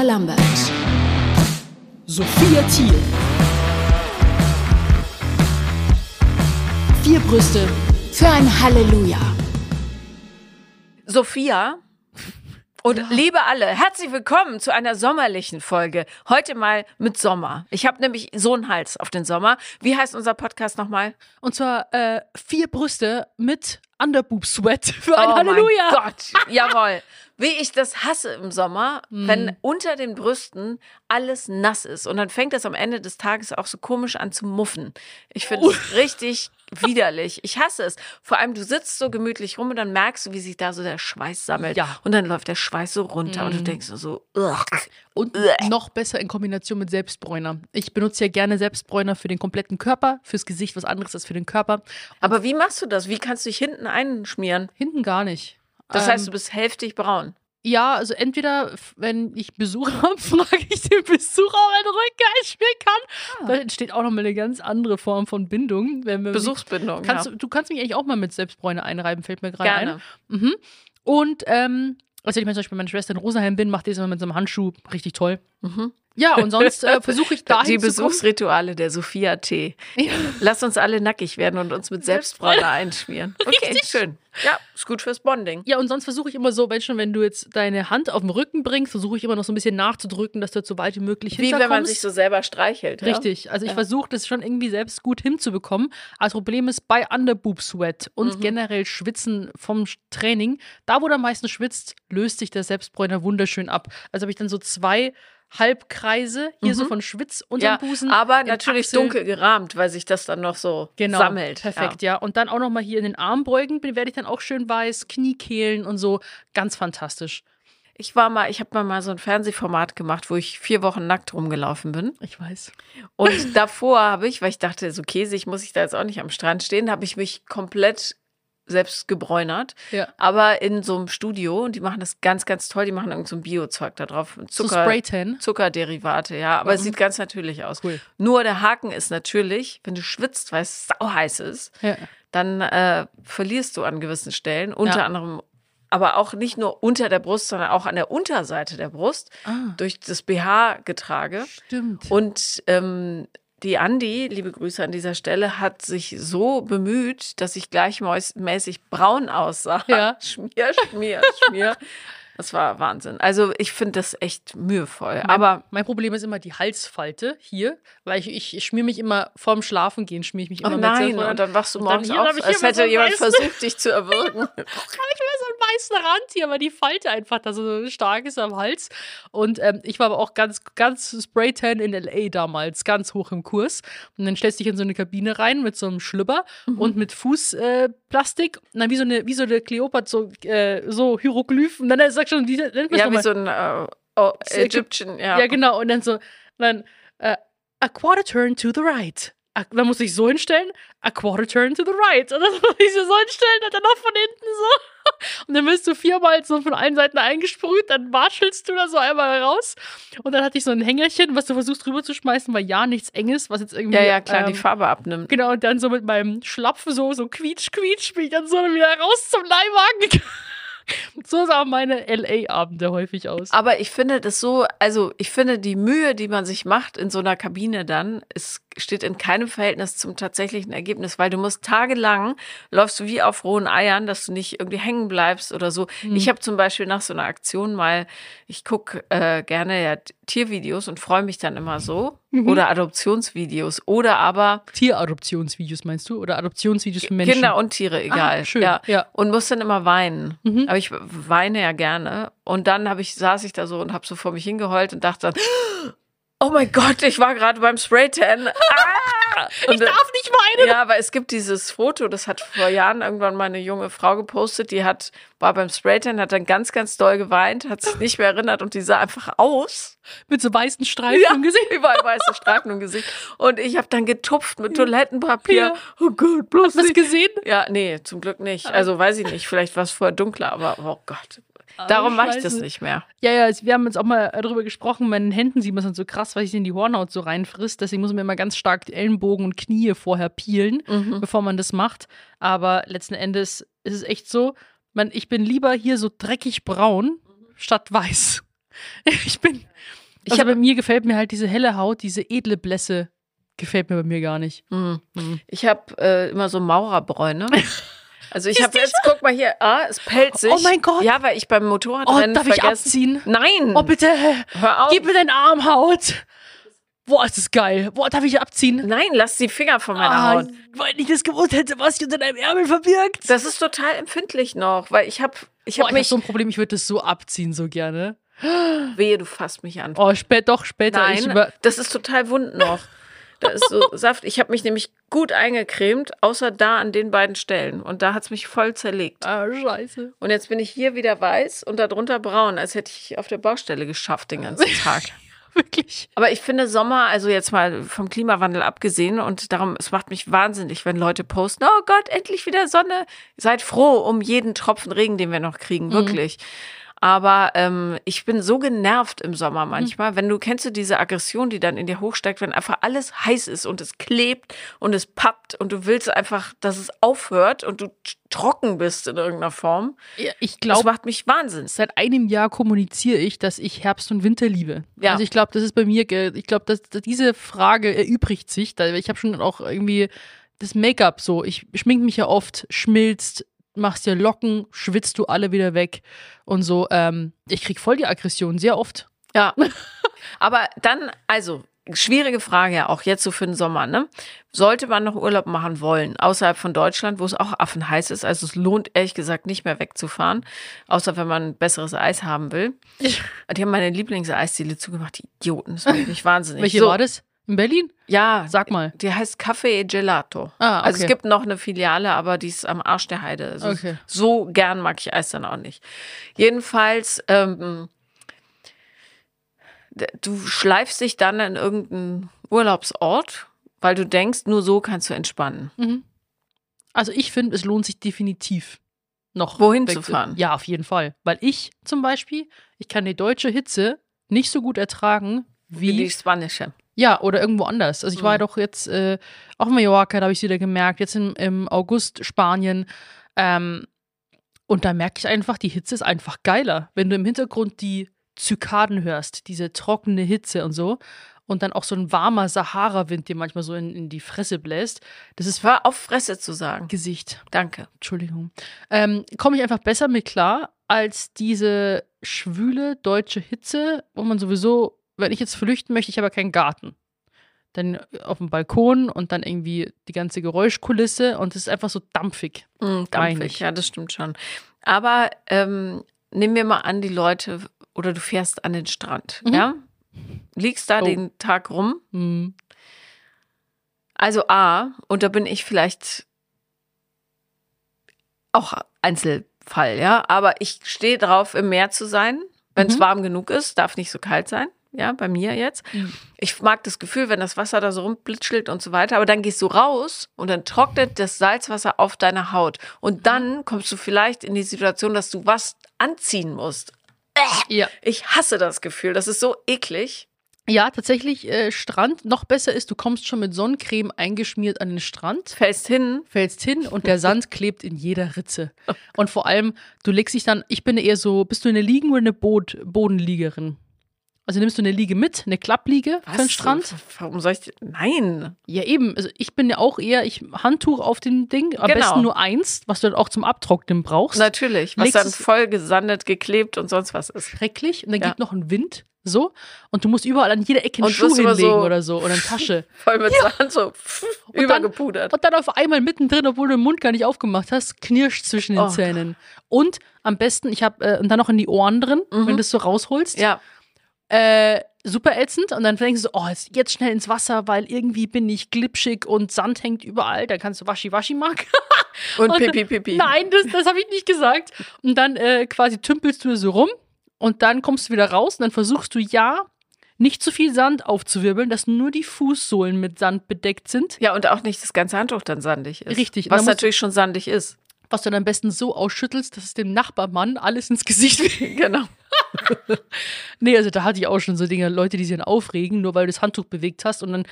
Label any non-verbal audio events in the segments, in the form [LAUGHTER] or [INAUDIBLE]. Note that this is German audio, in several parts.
Paula Lambert. Sophia Thiel. Vier Brüste für ein Halleluja. Sophia und liebe alle, herzlich willkommen zu einer sommerlichen Folge. Heute mal mit Sommer. Ich habe nämlich so einen Hals auf den Sommer. Wie heißt unser Podcast nochmal? Und zwar äh, vier Brüste mit Underboob Sweat für ein oh Halleluja. Mein Gott, [LAUGHS] jawohl. Wie ich das hasse im Sommer, Mhm. wenn unter den Brüsten alles nass ist. Und dann fängt das am Ende des Tages auch so komisch an zu muffen. Ich finde es richtig widerlich. Ich hasse es. Vor allem, du sitzt so gemütlich rum und dann merkst du, wie sich da so der Schweiß sammelt. Ja. Mhm. Und dann läuft der Schweiß so runter und du denkst so, ugh. Und noch besser in Kombination mit Selbstbräuner. Ich benutze ja gerne Selbstbräuner für den kompletten Körper, fürs Gesicht was anderes als für den Körper. Aber wie machst du das? Wie kannst du dich hinten einschmieren? Hinten gar nicht. Das Ähm, heißt, du bist hälftig braun. Ja, also entweder, wenn ich Besuch [LAUGHS] habe, frage ich den Besucher, ob er den Rücken einschmieren kann. Da entsteht auch nochmal eine ganz andere Form von Bindung. Wenn wir Besuchsbindung. Kannst, ja. du, kannst mich eigentlich auch mal mit Selbstbräune einreiben, fällt mir gerade ein. Mhm. Und, ähm, wenn ich zum Beispiel bei meiner Schwester in Rosenheim bin, macht die das immer mit so einem Handschuh richtig toll. Mhm. Ja, und sonst äh, versuche ich [LAUGHS] dahin Die. Besuchsrituale der Sophia T. Ja. Lass uns alle nackig werden und uns mit Selbstbräuner einschmieren. [LAUGHS] Okay, Richtig. schön. Ja, ist gut fürs Bonding. Ja, und sonst versuche ich immer so, wenn schon, wenn du jetzt deine Hand auf den Rücken bringst, versuche ich immer noch so ein bisschen nachzudrücken, dass du jetzt so weit wie möglich Wie wenn man sich so selber streichelt. Richtig. Also ich Ja. versuche das schon irgendwie selbst gut hinzubekommen. Das Problem ist bei Underboob Sweat und Mhm. generell Schwitzen vom Training, da wo du am meisten schwitzt, löst sich der Selbstbräuner wunderschön ab. Also habe ich dann so zwei Halbkreise hier so von Schwitz Ja. Ja, Busen. aber natürlich Achsel. dunkel gerahmt, weil sich das dann noch so Genau, sammelt. perfekt, ja. Und dann auch noch mal hier in den Armbeugen bin- werde ich dann auch schön weiß, Kniekehlen und so, ganz fantastisch. Ich war mal, ich habe mal so ein Fernsehformat gemacht, wo ich vier Wochen nackt rumgelaufen bin. Ich weiß. Und davor habe ich, weil ich dachte, so käsig muss ich da jetzt auch nicht am Strand stehen, habe ich mich komplett selbst gebräunert. Ja. Aber in so einem Studio, und die machen das ganz, ganz toll, die machen irgend so ein Biozeug da drauf. So Zucker, Spraytan. Zuckerderivate, ja. Aber es sieht ganz natürlich aus. Cool. Nur der Haken ist natürlich, wenn du schwitzt, weil es sau heiß ist, Ja. dann äh, verlierst du an gewissen Stellen, unter Ja. anderem, aber auch nicht nur unter der Brust, sondern auch an der Unterseite der Brust Ah, durch das BH-Getrage. stimmt. Und ähm, die Andi, liebe Grüße an dieser Stelle, hat sich so bemüht, dass ich gleichmäßig braun aussah. Ja. [LAUGHS] Schmier, schmier, schmier. Das war Wahnsinn. Also ich finde das echt mühevoll. Mein, Aber mein Problem ist immer die Halsfalte hier, weil ich, ich, schmier mich immer vorm Schlafengehen, schmier ich mich oh immer mit nein, Selbstbräuner. und dann wachst du dann morgens hier auf, als hätte so jemand weißen- versucht, dich zu erwürgen. habe [LAUGHS] ich immer so einen weißen Rand hier, weil die Falte einfach da so stark ist am Hals. Und ähm, ich war aber auch ganz, ganz Spraytan in L.A. damals, ganz hoch im Kurs. Und dann stellst du dich in so eine Kabine rein mit so einem Schlüpper Mhm. und mit Fußplastik. Äh, und dann wie so eine, wie so eine Kleopatra, so, äh, so Hieroglyphen. Und dann sagst schon, die nennt man's Ja, wie mal. so ein äh, oh, Egyptian, ja. Ja, genau. Und dann so, dann äh, a quarter turn to the right. A, dann muss ich so hinstellen, a quarter turn to the right. Und dann [LAUGHS] muss ich so hinstellen und dann noch von hinten so. [LAUGHS] Und dann wirst du viermal so von allen Seiten eingesprüht, dann watschelst du da so einmal raus. Und dann hatte ich so ein Hängerchen, was du versuchst rüber zu schmeißen, weil ja nichts Enges, was jetzt irgendwie. Ja, ja, klar, die ähm, Farbe abnimmt. Genau, und dann so mit meinem Schlapfen so, so quietsch, quietsch, bin ich dann so wieder raus zum Leihwagen. [LAUGHS] [LAUGHS] so sahen meine LA-Abende häufig aus. Aber ich finde das so, also ich finde die Mühe, die man sich macht in so einer Kabine dann, es steht in keinem Verhältnis zum tatsächlichen Ergebnis, weil du musst tagelang läufst du wie auf rohen Eiern, dass du nicht irgendwie hängen bleibst oder so. Ich habe zum Beispiel nach so einer Aktion mal, ich gucke äh, gerne ja Tiervideos und freue mich dann immer so oder Adoptionsvideos oder aber Tieradoptionsvideos meinst du? Oder Adoptionsvideos für Menschen? Kinder und Tiere, egal. Ah, schön, Ja. ja. Und muss dann immer weinen. Mhm. Aber ich weine ja gerne. Und dann habe ich, saß ich da so und habe so vor mich hingeheult und dachte dann, [GASPS] oh mein Gott, ich war gerade beim Spraytan. Ah! Und, ich darf nicht weinen. ja, aber es gibt dieses Foto, das hat vor Jahren irgendwann mal eine junge Frau gepostet, die hat, war beim Spraytan, hat dann ganz, ganz doll geweint, hat sich nicht mehr erinnert und die sah einfach aus. Mit so weißen Streifen im Gesicht. überall weiße Streifen im Gesicht. Und ich habe dann getupft mit Toilettenpapier. Ja. Oh Gott, bloß Hast du das nicht. gesehen? Ja, nee, zum Glück nicht. Also weiß ich nicht, vielleicht war es vorher dunkler, aber oh Gott. Darum mache ich das nicht mehr. Ja, ja, es- wir haben jetzt auch mal darüber gesprochen, meinen Händen sieht man es so krass, weil ich in die Hornhaut so reinfrisst. Deswegen muss man immer ganz stark die Ellenbogen und Knie vorher peelen, Mhm. bevor man das macht. Aber letzten Endes ist es echt so, man, ich bin lieber hier so dreckig braun statt weiß. [LAUGHS] Ich bin. Ich Also hab- bei mir gefällt mir halt diese helle Haut, diese edle Blässe. Gefällt mir bei mir gar nicht. Mhm. Mhm. Ich habe äh, immer so Maurerbräune. [LAUGHS] Also ich habe jetzt, guck mal hier, ah, es pelzig. Oh mein Gott. Ja, weil ich beim Oh, Motorradrennen darf ich vergessen. abziehen? Nein. Oh, bitte. Hör auf. Gib mir deine Armhaut. Boah, ist das geil. Boah, darf ich abziehen? Nein, lass die Finger von meiner Ah, Haut. weil ich das gewusst hätte, was sich unter deinem Ärmel verbirgt. Das ist total empfindlich noch, weil ich habe ich Boah, hab ich hab so ein Problem, ich würde das so abziehen, so gerne. wehe, du fasst mich an. Oh, spät, doch, später. Ich Nein, über das ist total wund noch. [LAUGHS] Da ist so Saft. Ich habe mich nämlich gut eingecremt, außer da an den beiden Stellen. Und da hat es mich voll zerlegt. ah, scheiße. Und jetzt bin ich hier wieder weiß und darunter braun, als hätte ich auf der Baustelle geschafft den ganzen [LAUGHS] Tag. Wirklich. Aber ich finde Sommer, also jetzt mal vom Klimawandel abgesehen und darum, es macht mich wahnsinnig, wenn Leute posten, oh Gott, endlich wieder Sonne. Seid froh um jeden Tropfen Regen, den wir noch kriegen, wirklich. Aber ähm, ich bin so genervt im Sommer manchmal, wenn du kennst du diese Aggression, die dann in dir hochsteigt, wenn einfach alles heiß ist und es klebt und es pappt und du willst einfach, dass es aufhört und du trocken bist in irgendeiner Form. Ja, ich Das glaube, macht mich wahnsinnig. seit einem Jahr kommuniziere ich, dass ich Herbst und Winter liebe. Ja. Also ich glaube, das ist bei mir, ich glaube, dass, dass diese Frage erübrigt sich. Da, ich habe schon auch irgendwie das Make-up so. Ich schmink mich ja oft, schmilzt, machst dir Locken, schwitzt du alle wieder weg und so. Ähm, ich krieg voll die Aggression, sehr oft. Ja. [LAUGHS] Aber dann, also, schwierige Frage ja auch jetzt so für den Sommer, ne? Sollte man noch Urlaub machen wollen, außerhalb von Deutschland, wo es auch affenheiß ist? Also es lohnt ehrlich gesagt nicht mehr wegzufahren, außer wenn man besseres Eis haben will. Die haben meine Lieblingseisdiele zugemacht, die Idioten, das macht [LAUGHS] mich wahnsinnig. Welche so, war das? In Berlin? Ja, Sag mal. die heißt Café Gelato. Ah, Also es okay. gibt noch eine Filiale, aber die ist am Arsch der Heide. Also Okay. So gern mag ich Eis dann auch nicht. Jedenfalls, ähm, du schleifst dich dann in irgendeinen Urlaubsort, weil du denkst, nur so kannst du entspannen. Mhm. Also ich finde, es lohnt sich definitiv noch Wohin zu fahren? Ja, auf jeden Fall. Weil ich zum Beispiel, ich kann die deutsche Hitze nicht so gut ertragen Wie wie, die spanische. Ja oder irgendwo anders. Also ich war Mhm. doch jetzt äh, auf Mallorca, da habe ich es wieder gemerkt. Jetzt im, im August Spanien. Ähm, und da merke ich einfach, die Hitze ist einfach geiler, wenn du im Hintergrund die Zykaden hörst, diese trockene Hitze und so. Und dann auch so ein warmer Sahara-Wind, der manchmal so in, in die Fresse bläst. Das ist Hör auf, Fresse zu sagen. Gesicht. Danke. Entschuldigung, ähm, komme ich einfach besser mit klar als diese schwüle deutsche Hitze, wo man sowieso, wenn ich jetzt flüchten möchte, ich habe ja keinen Garten. Dann auf dem Balkon und dann irgendwie die ganze Geräuschkulisse und es ist einfach so dampfig. Mm, dampfig, ja, das stimmt schon. Aber ähm, nehmen wir mal an, die Leute, oder du fährst an den Strand, Mhm. ja? Liegst da Oh. den Tag rum. Hm. Also A, und da bin ich vielleicht auch Einzelfall, ja, aber ich stehe drauf, im Meer zu sein, wenn es Mhm. warm genug ist, darf nicht so kalt sein, ja, bei mir jetzt. Mhm. Ich mag das Gefühl, wenn das Wasser da so rumblitschelt und so weiter, aber dann gehst du raus und dann trocknet das Salzwasser auf deiner Haut und dann kommst du vielleicht in die Situation, dass du was anziehen musst. Ja. Ich hasse das Gefühl, das ist so eklig. ja, tatsächlich äh, Strand. Noch besser ist, du kommst schon mit Sonnencreme eingeschmiert an den Strand. Fällst hin, fällst hin und der Sand [LAUGHS] klebt in jeder Ritze. Und vor allem, du legst dich dann, ich bin eher so, bist du eine Liegen- oder eine Boot, Bodenliegerin? Also nimmst du eine Liege mit, eine Klappliege für den Strand? Warum soll ich? Nein. Ja, eben. Also ich bin ja auch eher, ich Handtuch auf dem Ding, am Genau. besten nur eins, was du dann auch zum Abtrocknen brauchst. Natürlich, was Legst dann es- voll gesandet, geklebt und sonst was ist. Schrecklich. Und dann Ja. gibt noch ein Wind, so. Und du musst überall an jeder Ecke einen Und Schuh hinlegen so- oder so oder eine Tasche. [LAUGHS] Voll mit Sand, so dann- übergepudert. Und dann auf einmal mittendrin, obwohl du den Mund gar nicht aufgemacht hast, knirscht zwischen den Oh Zähnen. Und am besten, ich habe, äh, und dann noch in die Ohren drin, wenn du das so rausholst. ja, Äh, super ätzend. Und dann denkst du so, oh, jetzt, schnell ins Wasser, weil irgendwie bin ich glitschig und Sand hängt überall. Dann kannst du Waschi-Waschi machen. [LAUGHS] und Und- Pipi Pipi. Nein, das, das habe ich nicht gesagt. Und dann äh, quasi tümpelst du so rum und dann kommst du wieder raus und dann versuchst du ja, nicht zu viel Sand aufzuwirbeln, dass nur die Fußsohlen mit Sand bedeckt sind. Ja, und auch nicht das ganze Handtuch dann sandig ist. Richtig, Was natürlich schon sandig ist. Was du dann am besten so ausschüttelst, dass es dem Nachbarmann alles ins Gesicht weht. [LAUGHS] Genau. [LAUGHS] Nee, also da hatte ich auch schon so Dinge, Leute, die sich dann aufregen, nur weil du das Handtuch bewegt hast und dann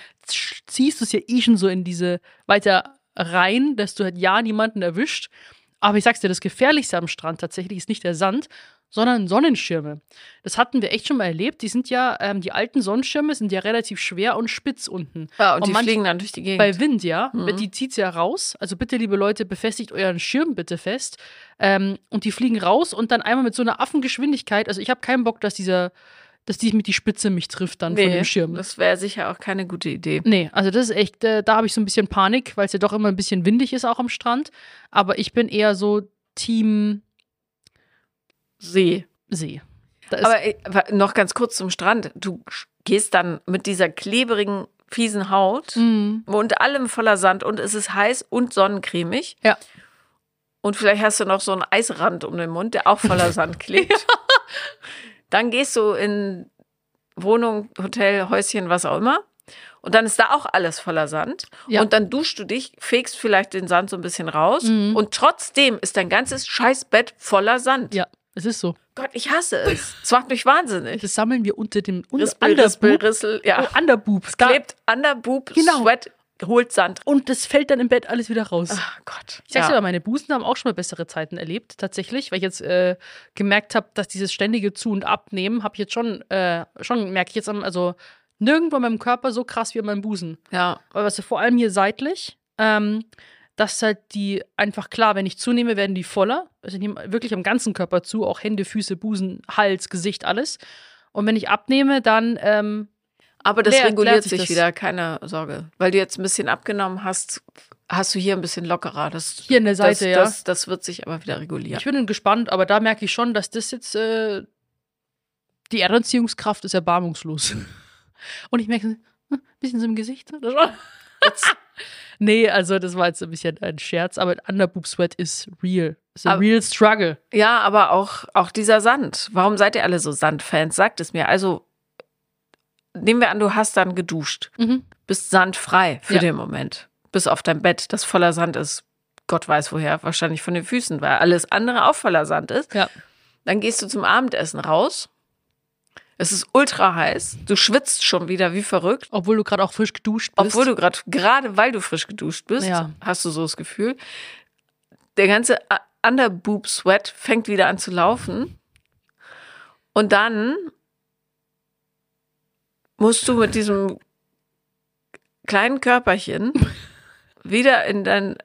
ziehst du es ja eh schon so in diese weiter rein, dass du halt ja niemanden erwischt. Aber ich sag's dir, das Gefährlichste am Strand tatsächlich ist nicht der Sand, sondern Sonnenschirme. Das hatten wir echt schon mal erlebt. Die sind ja, ähm, die alten Sonnenschirme sind ja relativ schwer und spitz unten. Ja, und, Und die manch- fliegen dann durch die Gegend. Bei Wind, ja. Mhm. Die zieht's ja raus. Also bitte, liebe Leute, befestigt euren Schirm bitte fest. Ähm, und die fliegen raus und dann einmal mit so einer Affengeschwindigkeit. Also ich habe keinen Bock, dass dieser, dass die mit die Spitze mich trifft dann von dem Schirm. das wäre sicher auch keine gute Idee. Nee, also das ist echt, äh, da habe ich so ein bisschen Panik, weil es ja doch immer ein bisschen windig ist auch am Strand. Aber ich bin eher so Team See. See. Aber äh, noch ganz kurz zum Strand. Du gehst dann mit dieser klebrigen, fiesen Haut Mm, und allem voller Sand und es ist heiß und sonnencremig. Ja. Und vielleicht hast du noch so einen Eisrand um den Mund, der auch voller Sand [LAUGHS] klebt. Dann gehst du in Wohnung, Hotel, Häuschen, was auch immer. Und dann ist da auch alles voller Sand. Ja. Und dann duschst du dich, fegst vielleicht den Sand so ein bisschen raus. Mhm. Und trotzdem ist dein ganzes Scheißbett voller Sand. ja, es ist so. Gott, ich hasse es. Es macht mich wahnsinnig. Das sammeln wir unter dem unter, Rispel, Rispel, Underboob. Rissel, ja. Oh, Underboob. Da- Klebt an der Boob, Genau. Sweat, holt Sand. Und das fällt dann im Bett alles wieder raus. Ach Gott. Ich sag's ja. dir, meine Busen haben auch schon mal bessere Zeiten erlebt, tatsächlich, weil ich jetzt äh, gemerkt habe, dass dieses ständige Zu- und Abnehmen, habe ich jetzt schon, äh, schon merke ich jetzt, am- also nirgendwo in meinem Körper so krass wie an meinem Busen. ja. Aber was vor allem hier seitlich, ähm, dass halt die einfach klar, wenn ich zunehme, werden die voller. Also ich nehme wirklich am ganzen Körper zu, auch Hände, Füße, Busen, Hals, Gesicht, alles. Und wenn ich abnehme, dann ähm, Aber das Leer- reguliert sich das. wieder, keine Sorge. Weil du jetzt ein bisschen abgenommen hast, hast du hier ein bisschen lockerer. Das, hier an der Seite, das, ja. Das, das wird sich aber wieder regulieren. Ich bin gespannt, aber da merke ich schon, dass das jetzt äh, die Erdanziehungskraft ist erbarmungslos. [LAUGHS] Und ich merke, hm, ein bisschen so im Gesicht. schon? [LAUGHS] nee, also das war jetzt ein bisschen ein Scherz, aber Underboob Sweat ist real. Ist a Aber- real struggle. Ja, aber auch, auch dieser Sand. Warum seid ihr alle so Sandfans? Sagt es mir. Also, nehmen wir an, du hast dann geduscht. Mhm. Bist sandfrei für Ja. den Moment. Bis auf dein Bett, das voller Sand ist. Gott weiß woher, wahrscheinlich von den Füßen, weil alles andere auch voller Sand ist. Ja. Dann gehst du zum Abendessen raus. Es ist ultra heiß. Du schwitzt schon wieder wie verrückt. Obwohl du gerade auch frisch geduscht bist. Obwohl du gerade, gerade weil du frisch geduscht bist, Ja. hast du so das Gefühl. Der ganze A- Underboob-Sweat fängt wieder an zu laufen. Und dann musst du mit diesem kleinen Körperchen [LAUGHS] wieder in dein.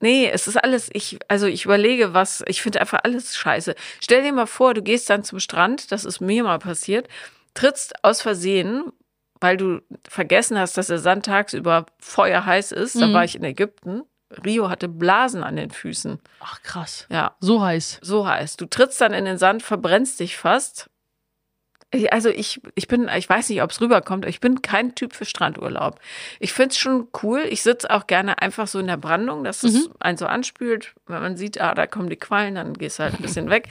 Nee, es ist alles. Ich, also ich überlege, was. Ich finde einfach alles scheiße. Stell dir mal vor, du gehst dann zum Strand, das ist mir mal passiert, trittst aus Versehen, weil du vergessen hast, dass der Sand tagsüber feuerheiß ist. Da Mhm. war ich in Ägypten. Rio hatte Blasen an den Füßen. Ach krass. Ja, So heiß. so heiß. Du trittst dann in den Sand, verbrennst dich fast. Also ich, ich bin, ich weiß nicht, ob es rüberkommt, aber ich bin kein Typ für Strandurlaub. Ich finde es schon cool. Ich sitze auch gerne einfach so in der Brandung, dass es Mhm. einen so anspült. Wenn man sieht, ah, da kommen die Quallen, dann gehst du halt ein bisschen weg.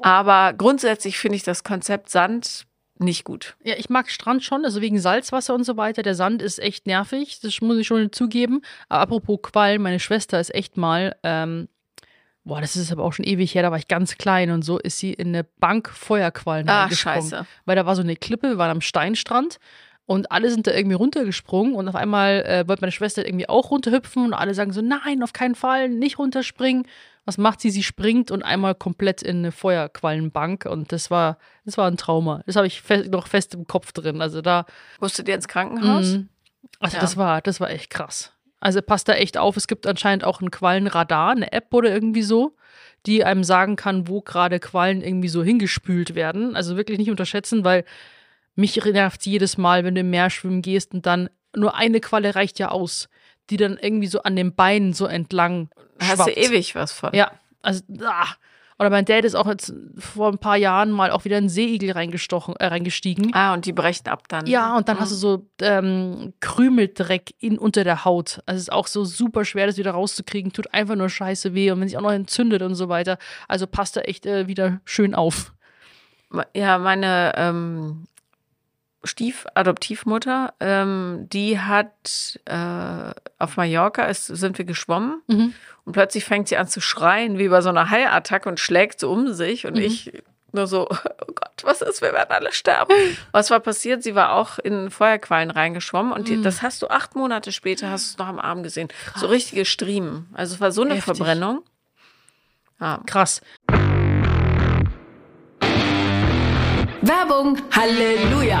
Aber grundsätzlich finde ich das Konzept Sand nicht gut. Ja, ich mag Strand schon, also wegen Salzwasser und so weiter. Der Sand ist echt nervig, das muss ich schon zugeben. Aber apropos Quallen, meine Schwester ist echt mal, ähm, boah, das ist aber auch schon ewig her, da war ich ganz klein und so ist sie in eine Bank Feuerquallen Ah, scheiße. Weil da war so eine Klippe, wir waren am Steinstrand und alle sind da irgendwie runtergesprungen und auf einmal äh, wollte meine Schwester irgendwie auch runterhüpfen und alle sagen so, nein, auf keinen Fall, nicht runterspringen. Was macht sie? Sie springt und einmal komplett in eine Feuerquallenbank und das war, das war ein Trauma. Das habe ich fe noch fest im Kopf drin. Also da, Musstet ihr ins Krankenhaus? Mhm. Also Ja. das war, das war echt krass. Also passt da echt auf. Es gibt anscheinend auch ein Quallenradar, eine App oder irgendwie so, die einem sagen kann, wo gerade Quallen irgendwie so hingespült werden. Also wirklich nicht unterschätzen, weil mich nervt jedes Mal, wenn du im Meer schwimmen gehst und dann nur eine Qualle reicht ja aus, die dann irgendwie so an den Beinen so entlang Da hast schwappt. du ewig was von. Ja, also ah. Oder mein Dad ist auch jetzt vor ein paar Jahren mal auch wieder in einen Seeigel reingestochen, äh, reingestiegen. Ah, und die brechen ab dann. Ja, und dann Mhm. hast du so ähm, Krümeldreck in, unter der Haut. Also es ist auch so super schwer, das wieder rauszukriegen. Tut einfach nur scheiße weh. Und wenn sich auch noch entzündet und so weiter. Also passt da echt äh, wieder schön auf. Ja, meine ähm, Stiefadoptivmutter, ähm, die hat äh, auf Mallorca, ist, sind wir geschwommen Mhm. Und plötzlich fängt sie an zu schreien, wie bei so einer Haiattacke und schlägt so um sich und Mhm. ich nur so, [LAUGHS] oh Gott, was ist, wir werden alle sterben. Was war passiert? Sie war auch in Feuerquallen reingeschwommen und die, Mhm. das hast du acht Monate später, hast du es noch am Arm gesehen. So richtige Striemen. Also es war so eine Heftig. Verbrennung. Ja. Krass. Werbung, Halleluja!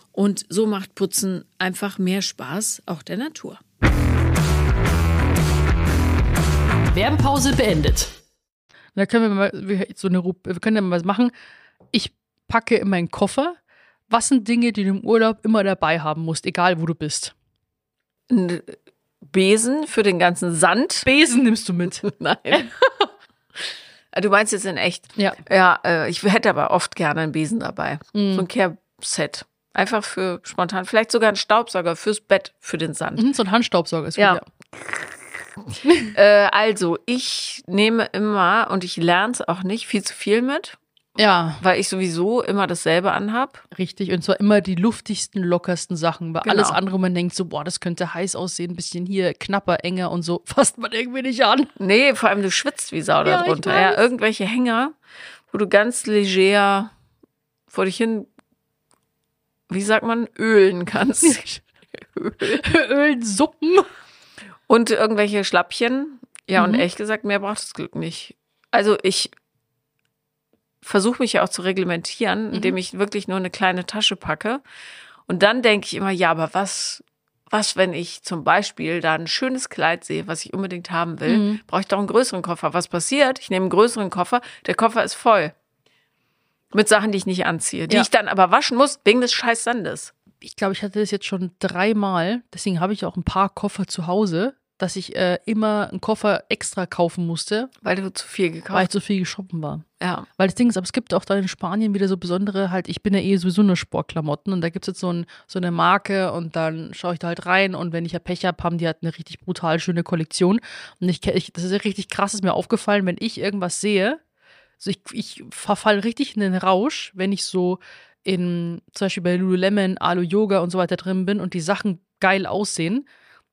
und so macht Putzen einfach mehr Spaß, auch der Natur. Werbepause beendet. Da können wir mal so eine wir können ja mal was machen. Ich packe in meinen Koffer. Was sind Dinge, die du im Urlaub immer dabei haben musst, egal wo du bist? Ein Besen für den ganzen Sand. Besen nimmst du mit. [LAUGHS] Nein. [LAUGHS] du meinst jetzt in echt? Ja. Ja, äh, ich hätte aber oft gerne einen Besen dabei. So ein Care-Set. Einfach für spontan. Vielleicht sogar ein Staubsauger fürs Bett, für den Sand. Mhm, so ein Handstaubsauger ist Ja. gut, [LAUGHS] Äh, also, ich nehme immer, und ich lerne es auch nicht, viel zu viel mit, ja. weil ich sowieso immer dasselbe anhab. Richtig, und zwar immer die luftigsten, lockersten Sachen. Weil Genau. alles andere, man denkt so, boah, das könnte heiß aussehen, ein bisschen hier knapper, enger und so, [LAUGHS] fasst man irgendwie nicht an. Nee, vor allem du schwitzt wie Sau Ja, darunter. Ja, irgendwelche Hänger, wo du ganz leger vor dich hin, wie sagt man, ölen kannst. [LAUGHS] Ölen, Suppen. Und irgendwelche Schlappchen. Ja, und Mhm. ehrlich gesagt, mehr braucht das Glück nicht. Also ich versuche mich ja auch zu reglementieren, Mhm. indem ich wirklich nur eine kleine Tasche packe. Und dann denke ich immer, ja, aber was, was, wenn ich zum Beispiel da ein schönes Kleid sehe, was ich unbedingt haben will, Mhm. brauche ich doch einen größeren Koffer. Was passiert? Ich nehme einen größeren Koffer, der Koffer ist voll. Mit Sachen, die ich nicht anziehe, die Ja. ich dann aber waschen muss, wegen des scheiß Sandes. Ich glaube, ich hatte das jetzt schon dreimal. Deswegen habe ich auch ein paar Koffer zu Hause, dass ich äh, immer einen Koffer extra kaufen musste, Weil du zu viel weil ich gekauft zu viel shoppen war. Ja. Weil das Ding ist, aber es gibt auch da in Spanien wieder so besondere, halt, ich bin ja eh sowieso nur Sportklamotten und da gibt es jetzt so, ein, so eine Marke und dann schaue ich da halt rein und wenn ich ja Pech habe, haben die halt eine richtig brutal schöne Kollektion. Und ich, ich das ist ja richtig krass, ist mir aufgefallen, wenn ich irgendwas sehe, so ich, ich verfall richtig in den Rausch, wenn ich so in, zum Beispiel bei Lululemon, Alu Yoga und so weiter drin bin und die Sachen geil aussehen,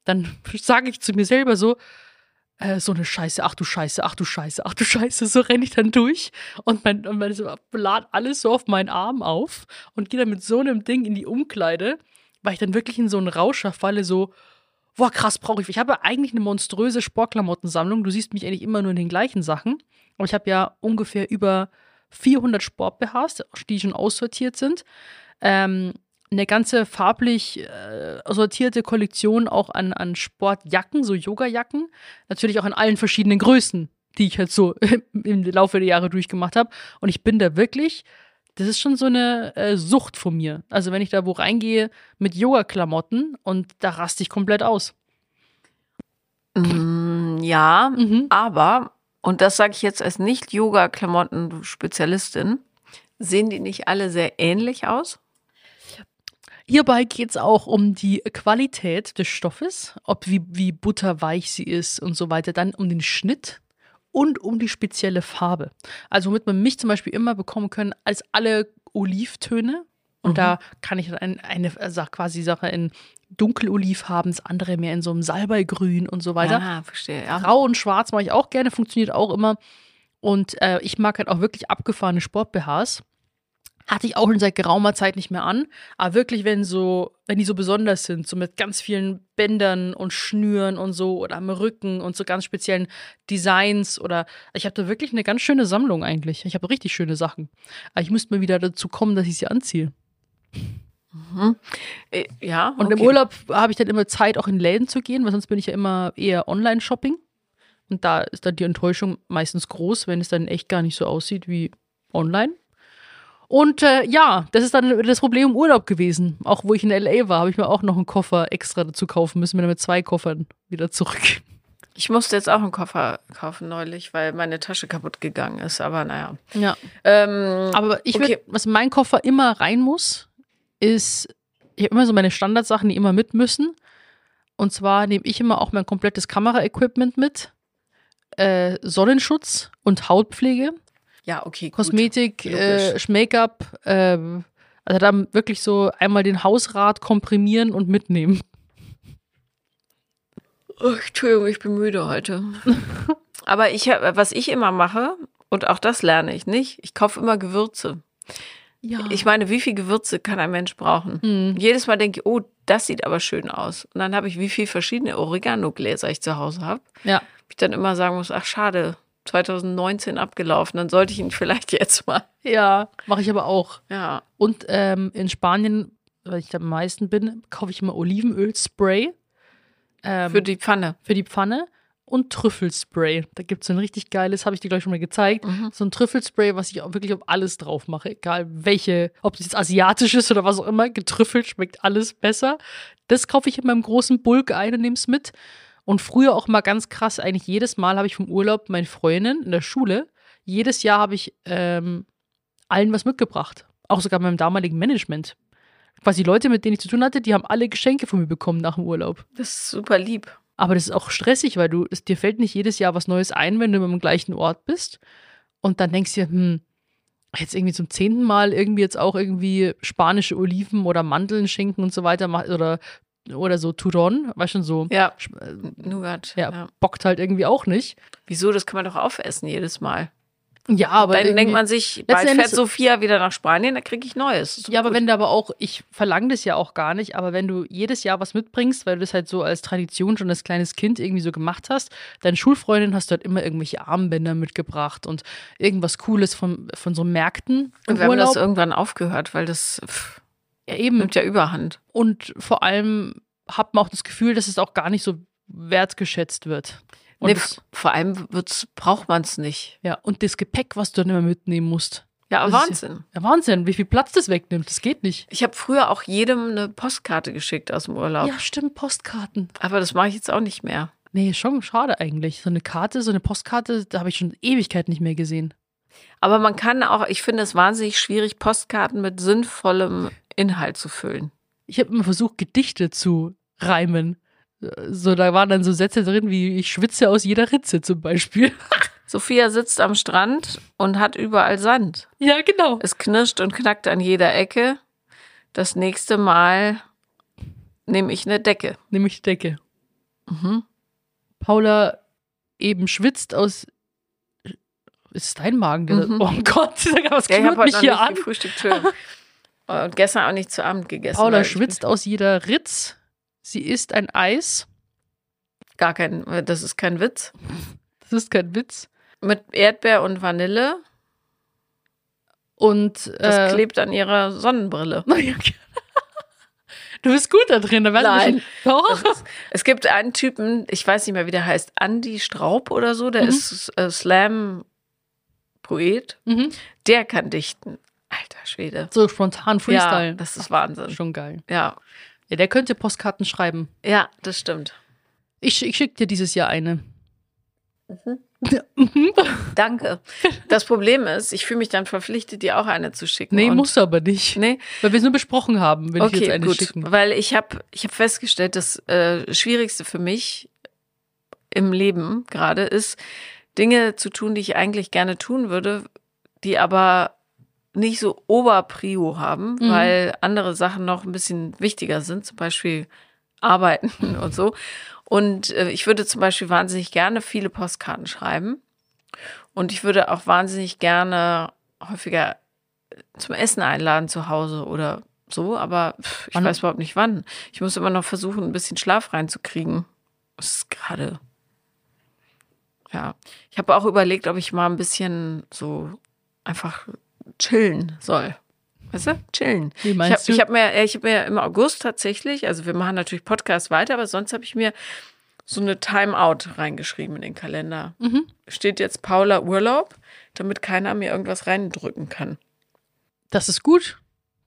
dann [LAUGHS] sage ich zu mir selber so, äh, so eine Scheiße, ach du Scheiße, ach du Scheiße, ach du Scheiße, so renne ich dann durch und mein, und so, lad alles so auf meinen Arm auf und gehe dann mit so einem Ding in die Umkleide, weil ich dann wirklich in so einen Rausch verfalle, so, boah, krass, brauche ich. Ich habe ja eigentlich eine monströse Sportklamottensammlung. Du siehst mich eigentlich immer nur in den gleichen Sachen. Aber ich habe ja ungefähr über 400 Sport-BHs, die schon aussortiert sind. Ähm, eine ganze farblich äh, sortierte Kollektion auch an, an Sportjacken, so Yogajacken. Natürlich auch in allen verschiedenen Größen, die ich halt so [LAUGHS] im Laufe der Jahre durchgemacht habe. Und ich bin da wirklich das ist schon so eine äh, Sucht von mir. Also wenn ich da wo reingehe mit Yoga-Klamotten und da raste ich komplett aus. Mm, ja, Mhm. aber, und das sage ich jetzt als Nicht-Yoga-Klamotten-Spezialistin, sehen die nicht alle sehr ähnlich aus? Hierbei geht es auch um die Qualität des Stoffes, ob wie, wie butterweich sie ist und so weiter, dann um den Schnitt und um die spezielle Farbe. Also womit man mich zum Beispiel immer bekommen können als alle Olivtöne. Und da kann ich dann ein, eine also quasi Sache in dunkeloliv haben, das andere mehr in so einem Salbeigrün und so weiter. Ja, verstehe. Ja. Grau und Schwarz mache ich auch gerne, funktioniert auch immer. Und äh, ich mag halt auch wirklich abgefahrene Sport-BHs. Hatte ich auch schon seit geraumer Zeit nicht mehr an. Aber wirklich, wenn so, wenn die so besonders sind, so mit ganz vielen Bändern und Schnüren und so oder am Rücken und so ganz speziellen Designs oder ich habe da wirklich eine ganz schöne Sammlung eigentlich. Ich habe richtig schöne Sachen. Aber ich müsste mal wieder dazu kommen, dass ich sie anziehe. Äh, Ja, Und im. Urlaub habe ich dann immer Zeit, auch in Läden zu gehen, weil sonst bin ich ja immer eher Online-Shopping. Und da ist dann die Enttäuschung meistens groß, wenn es dann echt gar nicht so aussieht wie online. Und äh, ja, das ist dann das Problem im Urlaub gewesen. Auch wo ich in LA war, habe ich mir auch noch einen Koffer extra dazu kaufen müssen, bin dann mit zwei Koffern wieder zurück. Ich musste jetzt auch einen Koffer kaufen neulich, weil meine Tasche kaputt gegangen ist. Aber naja. Ja. Ähm, Aber ich Okay. würd, was in meinen Koffer immer rein muss, ist, ich habe immer so meine Standardsachen, die immer mit müssen. Und zwar nehme ich immer auch mein komplettes Kameraequipment mit, äh, Sonnenschutz und Hautpflege, ja, okay. Kosmetik, äh. Make-up, ähm, also dann wirklich so einmal den Hausrat komprimieren und mitnehmen. Oh, Entschuldigung, ich bin müde heute. [LAUGHS] Aber ich, was ich immer mache, und auch das lerne ich nicht, ich kaufe immer Gewürze. Ja. Ich meine, wie viel Gewürze kann ein Mensch brauchen? Hm. Jedes Mal denke ich, oh, das sieht aber schön aus. Und dann habe ich, wie viele verschiedene Oregano-Gläser ich zu Hause habe. ja. Ich dann immer sagen muss, ach schade, 2019 abgelaufen, dann sollte ich ihn vielleicht jetzt mal. [LAUGHS] Ja, mache ich aber auch. Ja. Und ähm, in Spanien, weil ich da am meisten bin, kaufe ich immer Olivenölspray. Ähm, Für die Pfanne. für die Pfanne und Trüffelspray. Da gibt es so ein richtig geiles, habe ich dir gleich schon mal gezeigt. So ein Trüffelspray, was ich auch wirklich auf alles drauf mache. Egal welche, ob es jetzt asiatisch ist oder was auch immer, getrüffelt schmeckt alles besser. Das kaufe ich in meinem großen Bulk ein und nehme es mit. Und früher auch mal ganz krass, eigentlich jedes Mal habe ich vom Urlaub meine Freundin in der Schule, jedes Jahr habe ich ähm, allen was mitgebracht. Auch sogar meinem damaligen Management. Quasi Leute, mit denen ich zu tun hatte, die haben alle Geschenke von mir bekommen nach dem Urlaub. Das ist super lieb. Aber das ist auch stressig, weil du, es, dir fällt nicht jedes Jahr was Neues ein, wenn du im gleichen Ort bist. Und dann denkst du dir, hm, jetzt irgendwie zum zehnten Mal irgendwie jetzt auch irgendwie spanische Oliven oder Mandeln schenken und so weiter oder, oder so Turon, weißt schon so. Ja, äh, Nougat. Ja, Ja. bockt halt irgendwie auch nicht. Wieso? Das kann man doch aufessen jedes Mal. Ja, aber dann denkt man sich, bald fährt Sophia wieder nach Spanien, dann kriege ich Neues. Ja, aber gut. wenn du aber auch, ich verlange das ja auch gar nicht, aber wenn du jedes Jahr was mitbringst, weil du das halt so als Tradition schon als kleines Kind irgendwie so gemacht hast, deine Schulfreundin hast du halt immer irgendwelche Armbänder mitgebracht und irgendwas Cooles von, von so Märkten Und wir haben das Urlaub. irgendwann aufgehört, weil das pff, Ja, eben. nimmt ja Überhand. Und vor allem hat man auch das Gefühl, dass es auch gar nicht so wertgeschätzt wird. Und, Nee, vor allem wird's, braucht man es nicht. ja, und das Gepäck, was du dann immer mitnehmen musst. Ja, Das Wahnsinn. Ja, Wahnsinn, wie viel Platz das wegnimmt. Das geht nicht. Ich habe früher auch jedem eine Postkarte geschickt aus dem Urlaub. Ja, stimmt, Postkarten. Aber das mache ich jetzt auch nicht mehr. Nee, schon schade eigentlich. So eine Karte, so eine Postkarte, da habe ich schon Ewigkeit nicht mehr gesehen. Aber man kann auch, ich finde es wahnsinnig schwierig, Postkarten mit sinnvollem Inhalt zu füllen. Ich habe immer versucht, Gedichte zu reimen. So, da waren dann so Sätze drin wie ich schwitze aus jeder Ritze zum Beispiel. [LAUGHS] Sophia sitzt am Strand und hat überall Sand. ja, genau. Es knirscht und knackt an jeder Ecke. Das nächste Mal nehme ich eine Decke. Nämlich Decke. Mhm. Paula eben schwitzt aus. Ist es dein Magen? Mhm. Oh Gott, [LAUGHS] was Ja, ich knurrt mich hier an? [LAUGHS] Und gestern auch nicht zu Abend gegessen. Paula schwitzt aus jeder Ritz. Sie isst ein Eis. Gar kein, das ist kein Witz. Das ist kein Witz. Mit Erdbeer und Vanille. Und Das äh, klebt an ihrer Sonnenbrille. [LAUGHS] Du bist gut da drin. Da Nein. Doch. Es gibt einen Typen, ich weiß nicht mehr, wie der heißt, Andy Straub oder so, der Mhm. ist äh, Slam-Poet. Mhm. Der kann dichten. Alter Schwede. So spontan Freestyle. Ja, das ist Wahnsinn. schon geil. Ja, Ja, der könnte Postkarten schreiben. ja, das stimmt. Ich, ich schicke dir dieses Jahr eine. [LAUGHS] Danke. Das Problem ist, ich fühle mich dann verpflichtet, dir auch eine zu schicken. Nee, musst du aber nicht. Nee, Weil wir es nur besprochen haben, wenn ich jetzt okay, eine gut. schicken. Weil ich habe ich hab festgestellt, das äh, Schwierigste für mich im Leben gerade ist, Dinge zu tun, die ich eigentlich gerne tun würde, die aber nicht so Oberprio haben, Mhm. weil andere Sachen noch ein bisschen wichtiger sind, zum Beispiel arbeiten [LAUGHS] und so. Und äh, ich würde zum Beispiel wahnsinnig gerne viele Postkarten schreiben. Und ich würde auch wahnsinnig gerne häufiger zum Essen einladen zu Hause oder so, aber ich Wann- weiß überhaupt nicht wann. Ich muss immer noch versuchen, ein bisschen Schlaf reinzukriegen. Das ist gerade. Ja. Ich habe auch überlegt, ob ich mal ein bisschen so einfach chillen soll. Weißt du? Chillen. Wie Ich meinst habe du? ich hab mir, ja, ich hab mir im August tatsächlich, also wir machen natürlich Podcast weiter, aber sonst habe ich mir so eine Timeout reingeschrieben in den Kalender. Mhm. Steht jetzt Paula Urlaub, damit keiner mir irgendwas reindrücken kann. Das ist gut.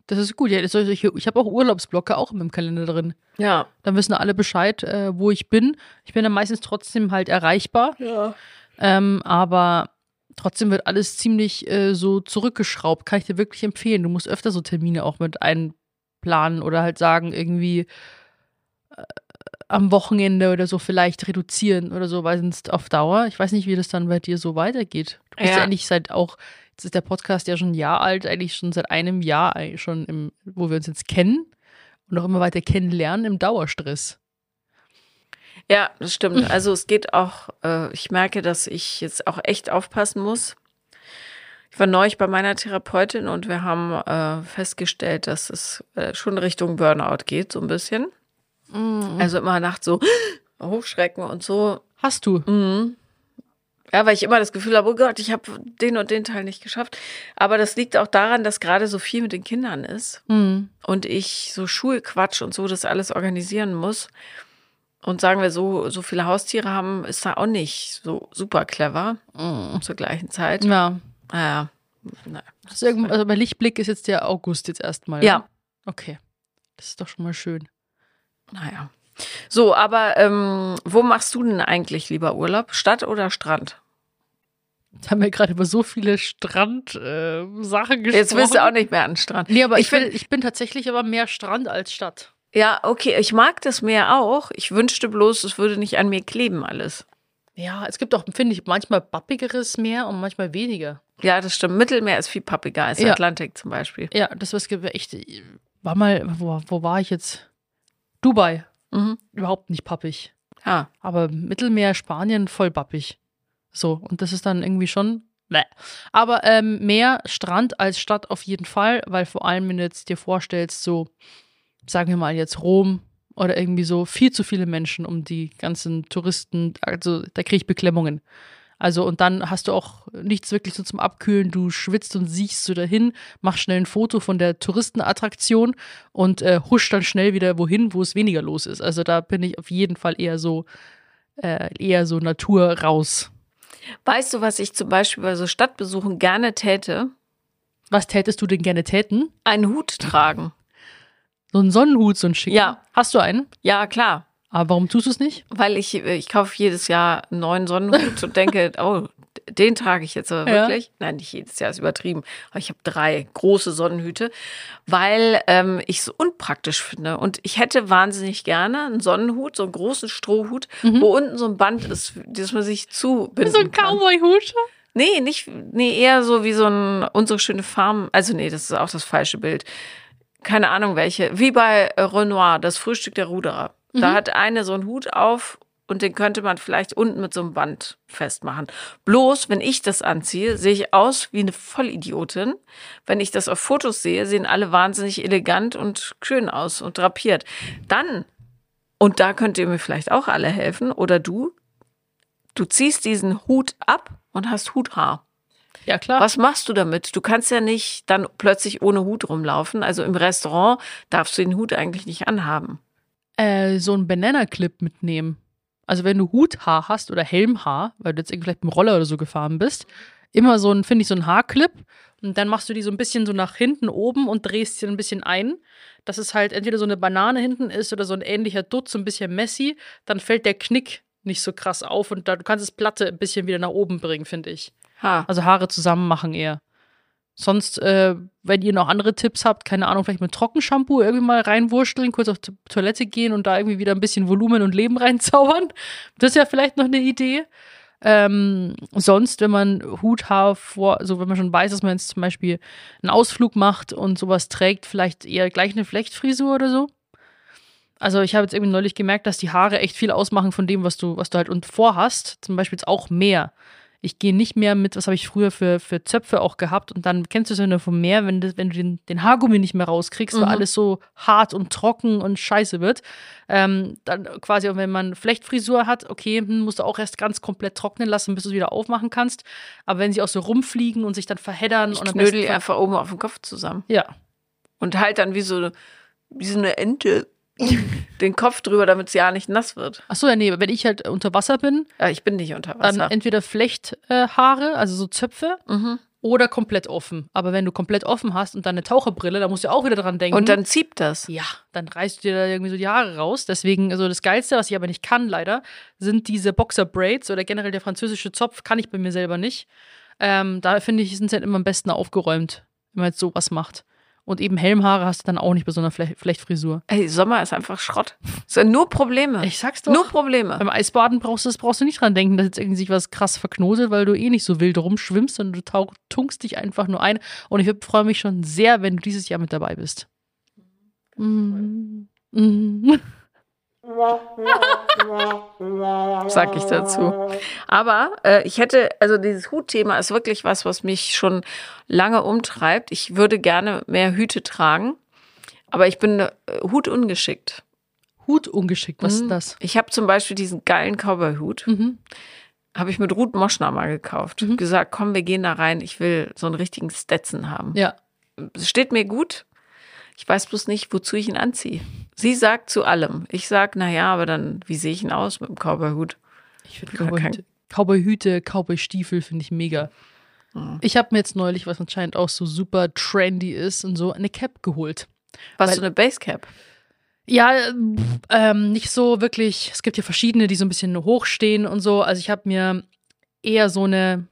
Das ist gut. Ja, ich ich habe auch Urlaubsblocke auch in meinem Kalender drin. Ja. Dann wissen alle Bescheid, äh, wo ich bin. Ich bin dann meistens trotzdem halt erreichbar. Ja. Ähm, aber trotzdem wird alles ziemlich äh, so zurückgeschraubt. Kann ich dir wirklich empfehlen. Du musst öfter so Termine auch mit einplanen oder halt sagen, irgendwie äh, am Wochenende oder so vielleicht reduzieren oder so, weil sonst auf Dauer, ich weiß nicht, wie das dann bei dir so weitergeht. Du bist ja, Ja. eigentlich seit auch, jetzt ist der Podcast ja schon ein Jahr alt, eigentlich schon seit einem Jahr eigentlich schon, im, wo wir uns jetzt kennen und auch immer weiter kennenlernen im Dauerstress. Ja, das stimmt. Also es geht auch, äh, ich merke, dass ich jetzt auch echt aufpassen muss. Ich war neulich bei meiner Therapeutin und wir haben äh, festgestellt, dass es äh, schon Richtung Burnout geht, so ein bisschen. Also immer nachts so [GASPS] hochschrecken und so. Hast du? Mhm. Ja, weil ich immer das Gefühl habe, oh Gott, ich habe den und den Teil nicht geschafft. Aber das liegt auch daran, dass gerade so viel mit den Kindern ist Hm. und ich so Schulquatsch und so das alles organisieren muss. Und sagen wir so, so viele Haustiere haben, ist da auch nicht so super clever Mhm. zur gleichen Zeit. Ja. Naja. Na, Hast du irgend- also bei Lichtblick ist jetzt der August jetzt erstmal. Ja. ne? Okay. Das ist doch schon mal schön. naja. So, aber ähm, wo machst du denn eigentlich lieber Urlaub? Stadt oder Strand? Jetzt haben wir gerade über so viele Strand-Sachen gesprochen. Jetzt willst du auch nicht mehr an Strand. Nee, aber ich, Ich will, ich bin tatsächlich aber mehr Strand als Stadt. Ja, okay, ich mag das Meer auch. Ich wünschte bloß, es würde nicht an mir kleben alles. Ja, es gibt auch, finde ich, manchmal pappigeres Meer und manchmal weniger. Ja, das stimmt. Mittelmeer ist viel pappiger als Ja. Atlantik zum Beispiel. Ja, das was gibt echt. War mal, wo, wo war ich jetzt? Dubai. Mhm. Überhaupt nicht pappig. Ja. Aber Mittelmeer, Spanien, voll pappig. So, und das ist dann irgendwie schon. Bäh. Aber ähm, mehr Strand als Stadt auf jeden Fall, weil vor allem, wenn du jetzt dir vorstellst, so, sagen wir mal jetzt Rom oder irgendwie so, viel zu viele Menschen um die ganzen Touristen, also da kriege ich Beklemmungen. Also, und dann hast du auch nichts wirklich so zum Abkühlen. Du schwitzt und siechst so dahin, machst schnell ein Foto von der Touristenattraktion und äh, huscht dann schnell wieder wohin, wo es weniger los ist. Also, da bin ich auf jeden Fall eher so, äh, eher so Natur raus. Weißt du, was ich zum Beispiel bei so Stadtbesuchen gerne täte? Was tätest du denn gerne täten? Einen Hut tragen. So einen Sonnenhut, so einen schicken? Ja. Hast du einen? Ja, klar. Aber warum tust du es nicht? Weil ich, ich kaufe jedes Jahr einen neuen Sonnenhut und denke, [LAUGHS] oh, den trage ich jetzt aber Ja. wirklich. Nein, nicht jedes Jahr, ist übertrieben. Aber ich habe drei große Sonnenhüte, weil ähm, ich es unpraktisch finde. Und ich hätte wahnsinnig gerne einen Sonnenhut, so einen großen Strohhut, wo unten so ein Band ist, das man sich zubinden Mhm. So ein. Cowboy-Hut? Nee, nicht, nee, eher so wie so ein unsere schöne Farm. Also nee, das ist auch das falsche Bild. Keine Ahnung welche. Wie bei Renoir, das Frühstück der Ruderer. Da hat eine so einen Hut auf und den könnte man vielleicht unten mit so einem Band festmachen. Bloß, wenn ich das anziehe, sehe ich aus wie eine Vollidiotin. Wenn ich das auf Fotos sehe, sehen alle wahnsinnig elegant und schön aus und drapiert. Dann, und da könnt ihr mir vielleicht auch alle helfen, oder du, du ziehst diesen Hut ab und hast Huthaar. Ja, klar. Was machst du damit? Du kannst ja nicht dann plötzlich ohne Hut rumlaufen. Also im Restaurant darfst du den Hut eigentlich nicht anhaben. Äh, so einen Banana-Clip mitnehmen. Also wenn du Huthaar hast oder Helmhaar, weil du jetzt irgendwie vielleicht mit dem Roller oder so gefahren bist, immer so ein, finde ich, so ein Haarclip. Und dann machst du die so ein bisschen so nach hinten oben und drehst sie ein bisschen ein. Dass es halt entweder so eine Banane hinten ist oder so ein ähnlicher Dutt, so ein bisschen messy. Dann fällt der Knick nicht so krass auf und da, du kannst das Platte ein bisschen wieder nach oben bringen, finde ich. Ha. Also Haare zusammen machen eher. Sonst, äh, wenn ihr noch andere Tipps habt, keine Ahnung, vielleicht mit Trockenshampoo irgendwie mal reinwursteln, kurz auf die Toilette gehen und da irgendwie wieder ein bisschen Volumen und Leben [LAUGHS] reinzaubern. Das ist ja vielleicht noch eine Idee. Ähm, sonst, wenn man Huthaar vor, also wenn man schon weiß, dass man jetzt zum Beispiel einen Ausflug macht und sowas trägt, vielleicht eher gleich eine Flechtfrisur oder so. Also ich habe jetzt irgendwie neulich gemerkt, dass die Haare echt viel ausmachen von dem, was du, was du halt und vorhast. Zum Beispiel jetzt auch mehr. Ich gehe nicht mehr mit, was habe ich früher für, für Zöpfe auch gehabt und dann kennst du es ja nur vom Meer, wenn, das, wenn du den, den Haargummi nicht mehr rauskriegst, weil Mhm. alles so hart und trocken und scheiße wird. Ähm, dann quasi, wenn man Flechtfrisur hat, okay, hm, musst du auch erst ganz komplett trocknen lassen, bis du es wieder aufmachen kannst. Aber wenn sie auch so rumfliegen und sich dann verheddern Ich und am knödel einfach oben auf dem Kopf zusammen. ja, Und halt dann wie so, wie so eine Ente [LAUGHS] den Kopf drüber, damit es ja nicht nass wird. Achso, ja, nee, wenn ich halt unter Wasser bin, Ja, ich bin nicht unter dann Wasser. entweder Flechthaare, äh, also so Zöpfe, Mhm. oder komplett offen. Aber wenn du komplett offen hast und dann eine Taucherbrille, dann musst du auch wieder dran denken. Und dann zieht das. ja, dann reißt du dir da irgendwie so die Haare raus. Deswegen, also das Geilste, was ich aber nicht kann, leider, sind diese Boxer-Braids oder generell der französische Zopf, kann ich bei mir selber nicht. Ähm, da finde ich, sind sie halt immer am besten aufgeräumt, wenn man jetzt sowas macht. Und eben Helmhaare hast du dann auch nicht bei so einer Flech Flechtfrisur. Ey, Sommer ist einfach Schrott. Es sind nur Probleme. Ich sag's doch. Nur Probleme. Beim Eisbaden brauchst du, das brauchst du nicht dran denken, dass jetzt irgendwie sich was krass verknotet, weil du eh nicht so wild rumschwimmst, sondern du tunkst dich einfach nur ein. Und ich freue mich schon sehr, wenn du dieses Jahr mit dabei bist. Mhm. Mhm. Sag ich dazu. Aber äh, ich hätte, also dieses Hutthema ist wirklich was, was mich schon lange umtreibt. Ich würde gerne mehr Hüte tragen, aber ich bin äh, hutungeschickt. Hut ungeschickt, was Mhm. ist das? Ich habe zum Beispiel diesen geilen Cowboy-Hut, Mhm. habe ich mit Ruth Moschner mal gekauft. Mhm. Gesagt, komm, wir gehen da rein, ich will so einen richtigen Stetson haben. Ja. Steht mir gut. Ich weiß bloß nicht, wozu ich ihn anziehe. Sie sagt zu allem. Ich sag, na ja, aber dann, wie sehe ich ihn aus mit dem Cowboy-Hut? Ich finde Cowboyhüte, Cowboyhüte, Cowboystiefel finde ich mega. Mhm. Ich habe mir jetzt neulich, was anscheinend auch so super trendy ist und so, eine Cap geholt. Was so eine Basecap? Ja, ähm, nicht so wirklich. Es gibt ja verschiedene, die so ein bisschen hochstehen und so. Also ich habe mir eher so eine.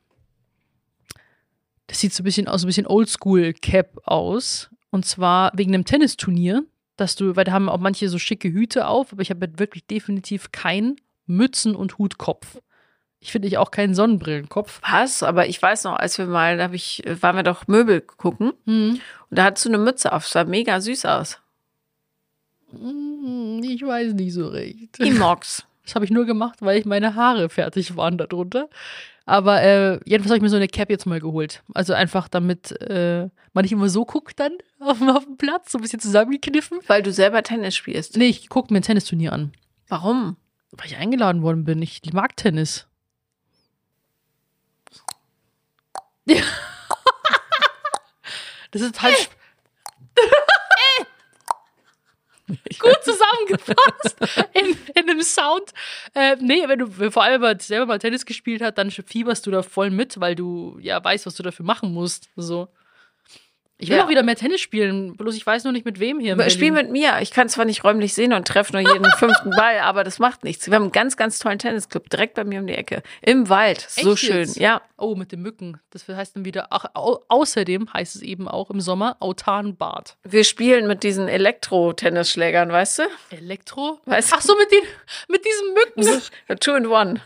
Das sieht so ein bisschen aus, so ein bisschen Oldschool-Cap aus. Und zwar wegen einem Tennisturnier, dass du, weil da haben auch manche so schicke Hüte auf, aber ich habe halt wirklich definitiv keinen Mützen- und Hutkopf. Ich finde ich auch keinen Sonnenbrillenkopf. Was? Aber ich weiß noch, als wir mal, da ich, waren wir doch Möbel gucken Hm. und da hattest du eine Mütze auf, sah mega süß aus. Hm, Ich weiß nicht so recht. Imox. [LAUGHS] Das habe ich nur gemacht, weil ich meine Haare fertig waren darunter. Aber äh, jedenfalls habe ich mir so eine Cap jetzt mal geholt. Also einfach damit äh, man nicht immer so guckt dann [LAUGHS] auf, dem- auf dem Platz, so ein bisschen zusammengekniffen. Weil du selber Tennis spielst. Nee, ich gucke mir ein Tennisturnier an. Warum? Weil ich eingeladen worden bin. Ich mag Tennis. Ja. [LAUGHS] [LAUGHS] Das ist halt [LAUGHS] gut zusammengefasst [LAUGHS] in, in einem Sound. Äh, nee, wenn du vor allem mal selber mal Tennis gespielt hast, dann fieberst du da voll mit, weil du ja weißt, was du dafür machen musst. So. Ich will Ja. auch wieder mehr Tennis spielen, bloß ich weiß nur nicht mit wem hier. Spiel mit mir. Ich kann zwar nicht räumlich sehen und treffe nur jeden [LAUGHS] fünften Ball, aber das macht nichts. Wir haben einen ganz, ganz tollen Tennisclub direkt bei mir um die Ecke. Im Wald. So Echt schön. jetzt? Ja. Oh, mit den Mücken. Das heißt dann wieder, ach, au, außerdem heißt es eben auch im Sommer Autanbad. Wir spielen mit diesen Elektro-Tennisschlägern, weißt du? Elektro? Weißt du? Ach so, mit, den, mit diesen Mücken. Two in one.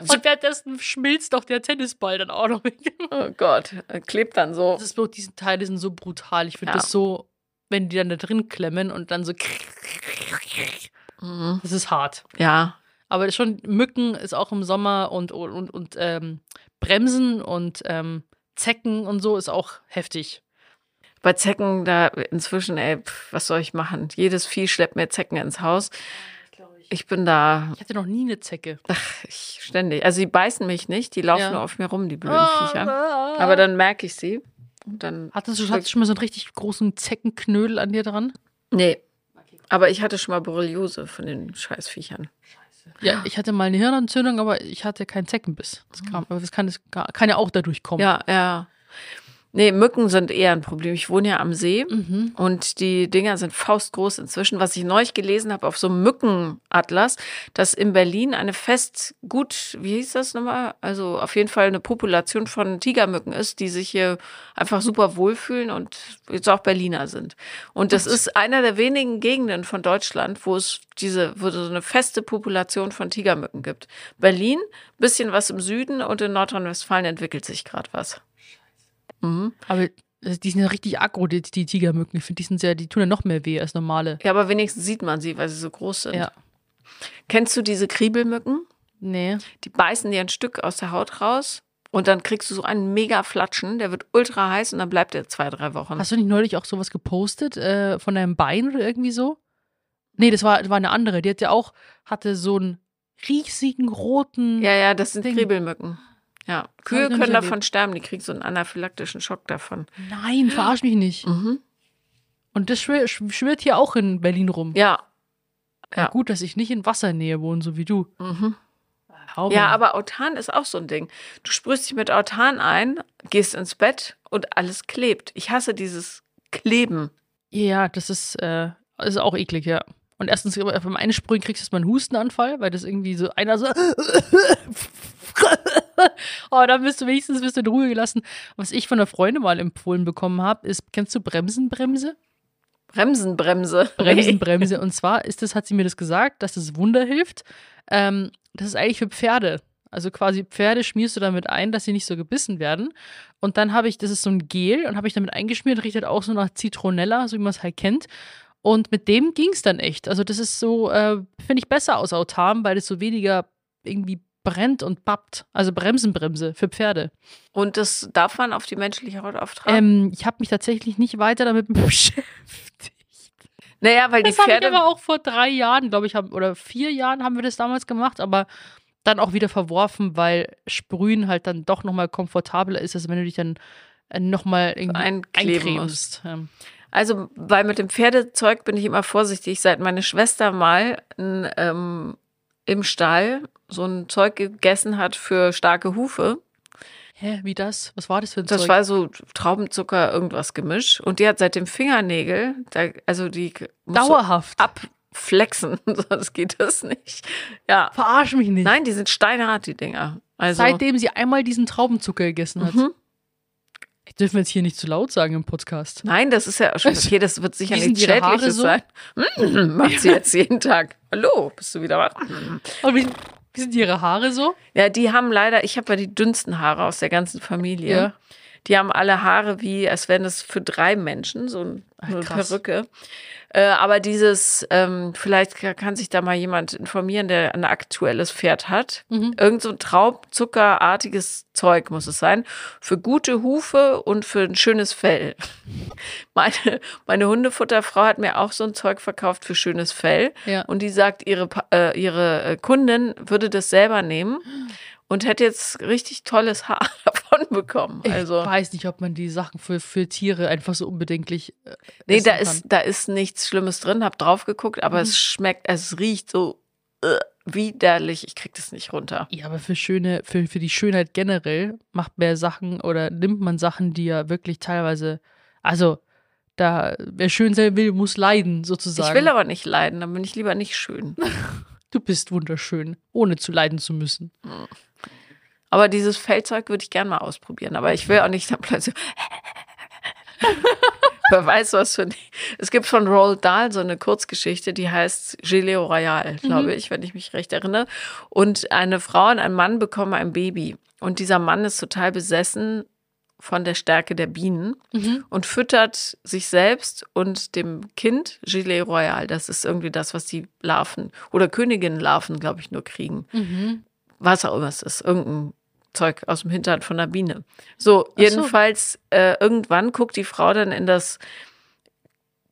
Und währenddessen schmilzt doch der Tennisball dann auch noch weg. Oh Gott. Klebt dann so. Das ist bloß, diese Teile sind so brutal. Ich finde Ja. das so, wenn die dann da drin klemmen und dann so. Mhm. Das ist hart. Ja. Aber schon, Mücken ist auch im Sommer und, und, und, ähm, Bremsen und ähm, Zecken und so ist auch heftig. Bei Zecken, da inzwischen, ey, pf, was soll ich machen? Jedes Vieh schleppt mir Zecken ins Haus. Ich bin da, Ich hatte noch nie eine Zecke. ach, ich ständig. Also die beißen mich nicht, die laufen Ja. nur auf mir rum, die blöden Ah, Viecher. Aber dann merke ich sie. Und dann, Hattest du, hattest du schon mal so einen richtig großen Zeckenknödel an dir dran? nee. Aber ich hatte schon mal Borreliose von den Scheißviechern. Ja, ich hatte mal eine Hirnentzündung, aber ich hatte keinen Zeckenbiss. Das kam, aber das kann, das kann ja auch dadurch kommen. Ja, ja. Nee, Mücken sind eher ein Problem. Ich wohne ja am See Mhm. und die Dinger sind faustgroß inzwischen. Was ich neulich gelesen habe auf so einem Mückenatlas, dass in Berlin eine fest gut, wie hieß das nochmal? Also auf jeden Fall eine Population von Tigermücken ist, die sich hier einfach super wohlfühlen und jetzt auch Berliner sind. Und das ist einer der wenigen Gegenden von Deutschland, wo es diese, wo es so eine feste Population von Tigermücken gibt. Berlin, bisschen was im Süden und in Nordrhein-Westfalen entwickelt sich gerade was. Mhm. Aber äh, die sind ja richtig aggro, die, die Tigermücken. Ich finde, die sind sehr, die tun ja noch mehr weh als normale. Ja, aber wenigstens sieht man sie, weil sie so groß sind. Ja. Kennst du diese Kriebelmücken? Nee. Die beißen dir ein Stück aus der Haut raus und dann kriegst du so einen mega Flatschen, der wird ultra heiß und dann bleibt der zwei, drei Wochen. Hast du nicht neulich auch sowas gepostet äh, von deinem Bein oder irgendwie so? Nee, das war, das war eine andere. Die hat ja auch, hatte so einen riesigen roten. ja, ja, das sind Ding. Kriebelmücken. Ja, Kühe können davon erlebt. sterben, die kriegen so einen anaphylaktischen Schock davon. Nein, verarsch mich nicht. Mhm. Und das schwir schwirrt hier auch in Berlin rum. Ja. ja. Gut, dass ich nicht in Wassernähe wohne, so wie du. Mhm. Ja, aber Autan ist auch so ein Ding. Du sprühst dich mit Autan ein, gehst ins Bett und alles klebt. Ich hasse dieses Kleben. Ja, das ist, äh, ist auch eklig, ja. Und erstens, beim Einsprühen kriegst du erstmal einen Hustenanfall, weil das irgendwie so einer so. [LAUGHS] oh, dann bist du wenigstens bist du in Ruhe gelassen. Was ich von einer Freundin mal empfohlen bekommen habe, ist, kennst du Bremsenbremse? Bremsenbremse. Bremsenbremse. [LAUGHS] Und zwar ist das, hat sie mir das gesagt, dass das Wunder hilft. Ähm, das ist eigentlich für Pferde. Also quasi Pferde schmierst du damit ein, dass sie nicht so gebissen werden. Und dann habe ich, das ist so ein Gel und habe ich damit eingeschmiert, riecht halt auch so nach Zitronella, so wie man es halt kennt. Und mit dem ging es dann echt. Also das ist so, äh, finde ich besser aus Autarm, weil es so weniger irgendwie brennt und pappt. Also Bremsenbremse für Pferde. Und das darf man auf die menschliche Haut auftragen? Ähm, ich habe mich tatsächlich nicht weiter damit [LAUGHS] beschäftigt. naja, weil die Das ich Pferde. aber auch vor drei Jahren, glaube ich, haben, oder vier Jahren haben wir das damals gemacht, aber dann auch wieder verworfen, weil Sprühen halt dann doch nochmal komfortabler ist, als wenn du dich dann nochmal irgendwie Einkleben eincremst. Ähm, Also, weil mit dem Pferdezeug bin ich immer vorsichtig, seit meine Schwester mal n, ähm, im Stall so ein Zeug gegessen hat für starke Hufe. hä, wie das? Was war das für ein Das Zeug? war so Traubenzucker, irgendwas Gemisch. Und die hat seit dem Fingernägel, da, also die muss so Dauerhaft. abflexen, [LAUGHS] sonst geht das nicht. Ja. Verarsch mich nicht. Nein, die sind steinhart, die Dinger. Also, Seitdem sie einmal diesen Traubenzucker gegessen hat. Mhm. Ich dürfen wir jetzt hier nicht zu laut sagen im Podcast. Nein, das ist ja schon [LAUGHS] okay, das wird sicher nichts Haare Schädliches so? sein. Mm, [LAUGHS] Macht sie jetzt jeden Tag. Hallo, bist du wieder wach? Und wie, wie sind ihre Haare so? Ja, die haben leider, ich habe ja die dünnsten Haare aus der ganzen Familie. Ja. Die haben alle Haare wie, als wären es für drei Menschen, so ein- Ach, eine krass. Perücke. Äh, aber dieses, ähm, vielleicht ka- kann sich da mal jemand informieren, der ein aktuelles Pferd hat. Mhm. Irgend so ein Traubzuckerartiges Zeug muss es sein. Für gute Hufe und für ein schönes Fell. [LAUGHS] Meine, meine Hundefutterfrau hat mir auch so ein Zeug verkauft für schönes Fell. Ja. Und die sagt, ihre, äh, ihre äh, Kundin würde das selber nehmen und hätte jetzt richtig tolles Haar [LAUGHS] davon bekommen. Ich Also, weiß nicht, ob man die Sachen für, für Tiere einfach so unbedenklich. Äh, nee, da kann. ist, da ist nichts Schlimmes drin, hab drauf geguckt, aber Mhm. es schmeckt, es riecht so äh, widerlich. Ich krieg das nicht runter. Ja, aber für schöne, für, für die Schönheit generell macht man Sachen oder nimmt man Sachen, die ja wirklich teilweise, also da, wer schön sein will, muss leiden, sozusagen. Ich will aber nicht leiden, dann bin ich lieber nicht schön. [LAUGHS] du bist wunderschön, ohne zu leiden zu müssen. Aber dieses Feldzeug würde ich gerne mal ausprobieren. Aber ich will auch nicht [LAUGHS] dann plötzlich. [LAUGHS] Wer weiß, was für. Es gibt von Roald Dahl so eine Kurzgeschichte, die heißt Gilet Royal, glaube ich, wenn ich mich recht erinnere. Und eine Frau und ein Mann bekommen ein Baby. Und dieser Mann ist total besessen von der Stärke der Bienen und füttert sich selbst und dem Kind Gilet Royal. Das ist irgendwie das, was die Larven oder Königinnenlarven, glaube ich, nur kriegen Mhm. was auch immer es ist, irgendein Zeug aus dem Hintern von einer Biene. So, so. jedenfalls, äh, irgendwann guckt die Frau dann in das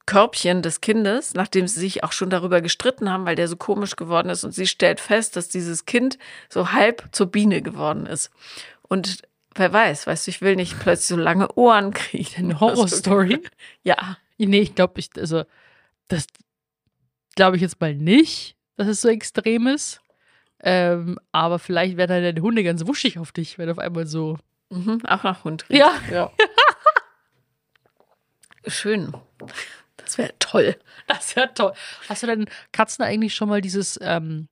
Körbchen des Kindes, nachdem sie sich auch schon darüber gestritten haben, weil der so komisch geworden ist und sie stellt fest, dass dieses Kind so halb zur Biene geworden ist. Und wer weiß, weißt du, ich will nicht plötzlich so lange Ohren kriegen. Eine Horrorstory. [LAUGHS] Ja, nee, ich glaube, ich, also, das glaube ich jetzt mal nicht, dass es so extrem ist. Ähm, aber vielleicht werden deine Hunde ganz wuschig auf dich, wenn auf einmal so. Mhm, auch nach Hund riecht. Ja. ja. [LAUGHS] Schön. Das wäre toll. Das ja toll. Hast du denn Katzen eigentlich schon mal dieses ähm,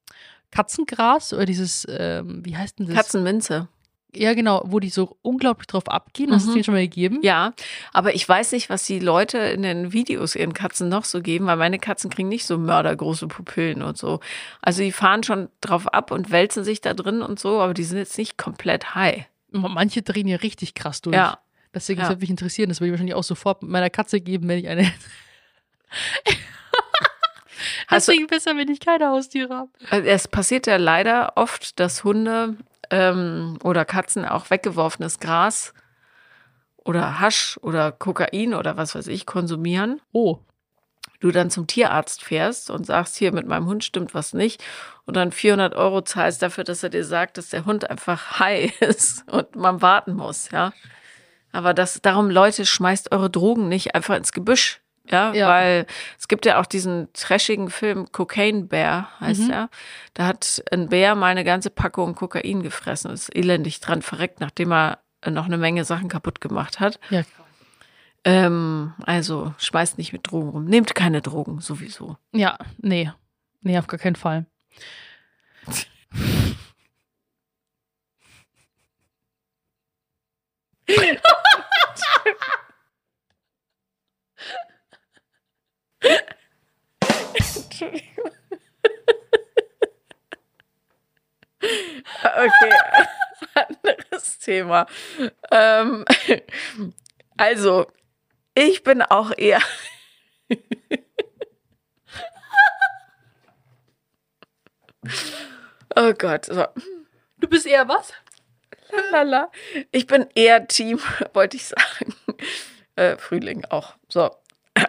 Katzengras oder dieses, ähm, wie heißt denn das? Katzenminze. Ja, genau, wo die so unglaublich drauf abgehen. Hast du Mhm. es denen schon mal gegeben? Ja, aber ich weiß nicht, was die Leute in den Videos ihren Katzen noch so geben, weil meine Katzen kriegen nicht so mördergroße Pupillen und so. Also die fahren schon drauf ab und wälzen sich da drin und so, aber die sind jetzt nicht komplett high. Manche drehen ja richtig krass durch. Ja. Deswegen Ja. würde mich interessieren, das würde ich wahrscheinlich auch sofort mit meiner Katze geben, wenn ich eine. [LAUGHS] Du- Deswegen besser, wenn ich keine Haustiere habe. Also Es passiert ja leider oft, dass Hunde ähm, oder Katzen auch weggeworfenes Gras oder Hasch oder Kokain oder was weiß ich konsumieren. Oh. Du dann zum Tierarzt fährst und sagst, hier mit meinem Hund stimmt was nicht und dann 400 Euro zahlst dafür, dass er dir sagt, dass der Hund einfach high [LAUGHS] ist und man warten muss, ja. Aber das, darum, Leute, schmeißt eure Drogen nicht einfach ins Gebüsch. Ja, Ja. weil es gibt ja auch diesen trashigen Film Cocaine Bear, heißt Mhm. er. Da hat ein Bär mal eine ganze Packung Kokain gefressen und ist elendig dran verreckt, nachdem er noch eine Menge Sachen kaputt gemacht hat. Ja. Ähm, also schmeißt nicht mit Drogen rum. Nehmt keine Drogen, sowieso. Ja, nee. Nee, auf gar keinen Fall. Entschuldigung. [LAUGHS] Okay, anderes Thema. Ähm, also, ich bin auch eher. [LAUGHS] oh Gott, so. Du bist eher was? Lala. Ich bin eher Team, [LAUGHS] wollte ich sagen. Äh, Frühling auch. So,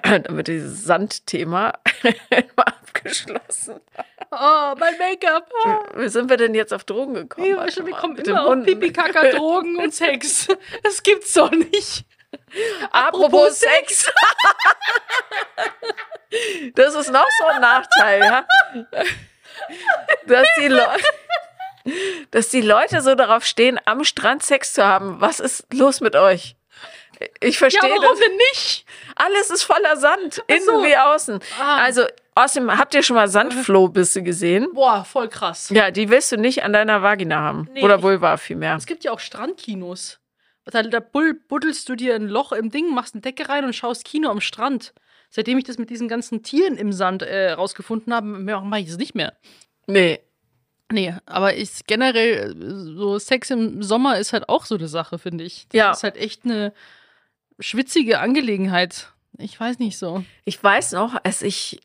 [CLEARS THROAT] damit dieses Sandthema [LAUGHS] mal abgeschlossen. Oh, mein Make-up. Ah. Wie sind wir denn jetzt auf Drogen gekommen? Wir, Warte wir kommen mit immer auf. Pipi, Kaka, Drogen und Sex. [LAUGHS] Das gibt's doch nicht. Apropos Sex. Das ist noch so ein Nachteil, ja. Dass die Leute. Dass die Leute so darauf stehen, am Strand Sex zu haben. Was ist los mit euch? Ich Ja, verstehe warum das. denn nicht? Alles ist voller Sand, innen so. wie außen. Ah. Also, außerdem, habt ihr schon mal Sandflohbisse gesehen? Boah, voll krass. Ja, die willst du nicht an deiner Vagina haben. Nee, Oder Vulva vielmehr. Es gibt ja auch Strandkinos. Da, da bull- buddelst du dir ein Loch im Ding, machst eine Decke rein und schaust Kino am Strand. Seitdem ich das mit diesen ganzen Tieren im Sand äh, rausgefunden habe, mache ich es nicht mehr. Nee. Nee, aber ich generell, äh, so Sex im Sommer ist halt auch so eine Sache, finde ich. Das Ja. ist halt echt eine schwitzige Angelegenheit. Ich weiß nicht so. Ich weiß noch, als ich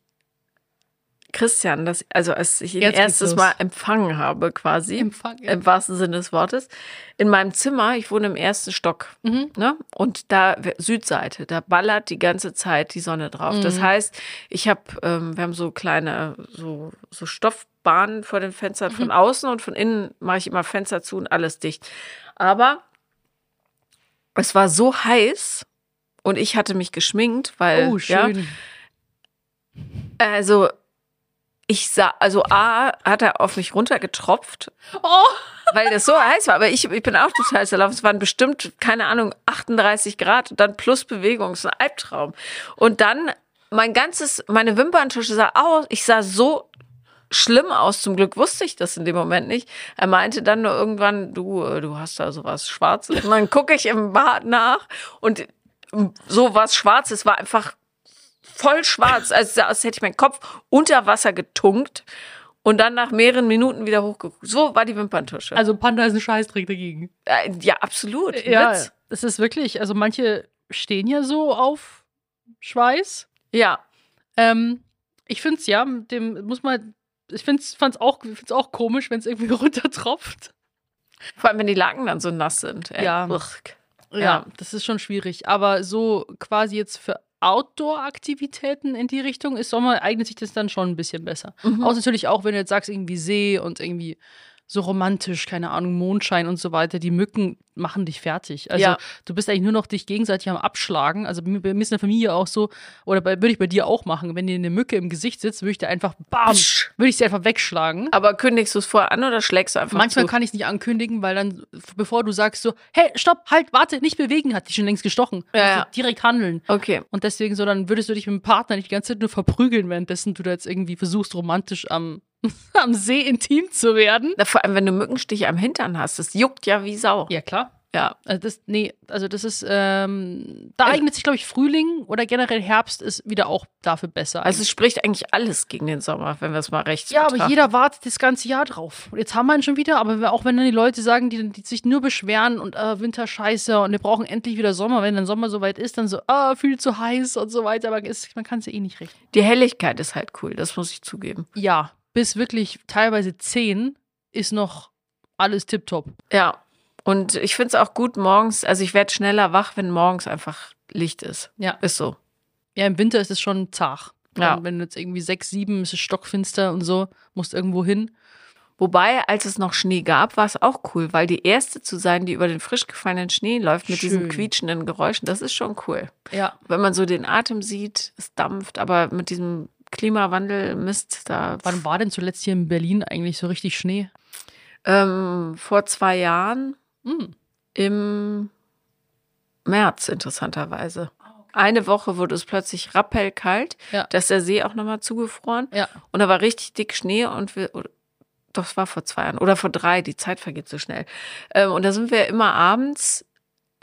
Christian, das, also als ich ihn Jetzt erstes. Mal empfangen habe, quasi, Empfang. im wahrsten Sinne des Wortes, in meinem Zimmer, ich wohne im ersten Stock, Mhm. ne? Und da Südseite, da ballert die ganze Zeit die Sonne drauf. Das Mhm. heißt, ich habe, ähm, wir haben so kleine, so, so Stoffbahnen vor den Fenstern Mhm. von außen und von innen mache ich immer Fenster zu und alles dicht. Aber es war so heiß und ich hatte mich geschminkt, weil Oh, ja, schön. also ich sah, also A, hat er auf mich runtergetropft, Oh, weil das so heiß war. Aber ich, ich bin auch total zerlaufen. Es waren bestimmt, keine Ahnung, 38 Grad und dann plus Bewegung. Das ist ein Albtraum. Und dann mein ganzes, meine Wimperntusche sah aus, ich sah so schlimm aus. Zum Glück wusste ich das in dem Moment nicht. Er meinte dann nur irgendwann, du, äh, du hast da sowas Schwarzes. Und dann gucke ich im Bad nach und so was Schwarzes war einfach voll schwarz. Also aus, als hätte ich meinen Kopf unter Wasser getunkt und dann nach mehreren Minuten wieder hochgeguckt. So war die Wimperntusche. also Panda ist ein Scheißdreck dagegen. Äh, ja, absolut. Ein Ja, Witz. es ist wirklich, also manche stehen ja so auf Schweiß. Ja. Ähm, ich finde es ja, dem muss man, ich finde es auch, find's auch komisch, wenn es irgendwie [LAUGHS] runtertropft. Vor allem, wenn die Laken dann so nass sind. Ey. Ja. Ja. Ja. das ist schon schwierig. Aber so quasi jetzt für Outdoor-Aktivitäten in die Richtung ist Sommer, eignet sich das dann schon ein bisschen besser. Mhm. Außer natürlich auch, wenn du jetzt sagst, irgendwie See und irgendwie so romantisch, keine Ahnung, Mondschein und so weiter. Die Mücken machen dich fertig. Also Ja. du bist eigentlich nur noch dich gegenseitig am Abschlagen. Also bei mir ist in der Familie auch so, oder bei, würde ich bei dir auch machen. Wenn dir eine Mücke im Gesicht sitzt, würde ich dir einfach, bam, würde ich sie einfach wegschlagen. Aber kündigst du es vorher an oder schlägst du einfach Manchmal zu? kann ich es nicht ankündigen, weil dann, bevor du sagst so, hey, stopp, halt, warte, nicht bewegen, hat die schon längst gestochen. Ja, Also ja. Direkt handeln. Okay. Und deswegen so, dann würdest du dich mit dem Partner nicht die ganze Zeit nur verprügeln, währenddessen du da jetzt irgendwie versuchst, romantisch am, [LAUGHS] am See intim zu werden. Na, vor allem, wenn du Mückenstiche am Hintern hast, das juckt ja wie Sau. Ja, klar. Ja. Also das, nee, also das ist, ähm, da Also- eignet sich, glaube ich, Frühling oder generell Herbst ist wieder auch dafür besser. Also es spricht eigentlich alles gegen den Sommer, wenn wir es mal rechts ja, aber betrachten. jeder wartet das ganze Jahr drauf. Und jetzt haben wir ihn schon wieder, aber auch wenn dann die Leute sagen, die, die sich nur beschweren und äh, Winter scheiße und wir brauchen endlich wieder Sommer, wenn dann Sommer soweit ist, dann so, ah, viel zu heiß und so weiter, aber ist, man kann es ja eh nicht richten. Die Helligkeit ist halt cool, das muss ich zugeben. Ja, bis wirklich teilweise 10 ist noch alles tipptopp. Ja. Und ich finde es auch gut morgens, also ich werde schneller wach, wenn morgens einfach Licht ist. Ja. Ist so. Ja, im Winter ist es schon zart. Ja. Wenn du jetzt irgendwie 6, 7, ist es stockfinster und so, musst irgendwo hin. Wobei, als es noch Schnee gab, war es auch cool, weil die erste zu sein, die über den frisch gefallenen Schnee läuft mit diesen Schön. quietschenden Geräuschen, das ist schon cool. Ja. Wenn man so den Atem sieht, es dampft, aber mit diesem Klimawandel Mist, da Wann war denn zuletzt hier in Berlin eigentlich so richtig Schnee? ähm, vor zwei Jahren Hm. im März interessanterweise. Eine Woche wurde es plötzlich rappellkalt, Ja. da ist der See auch nochmal zugefroren Ja. und da war richtig dick Schnee und wir, doch, es war vor zwei Jahren oder vor drei, die Zeit vergeht so schnell. Ähm, und da sind wir immer abends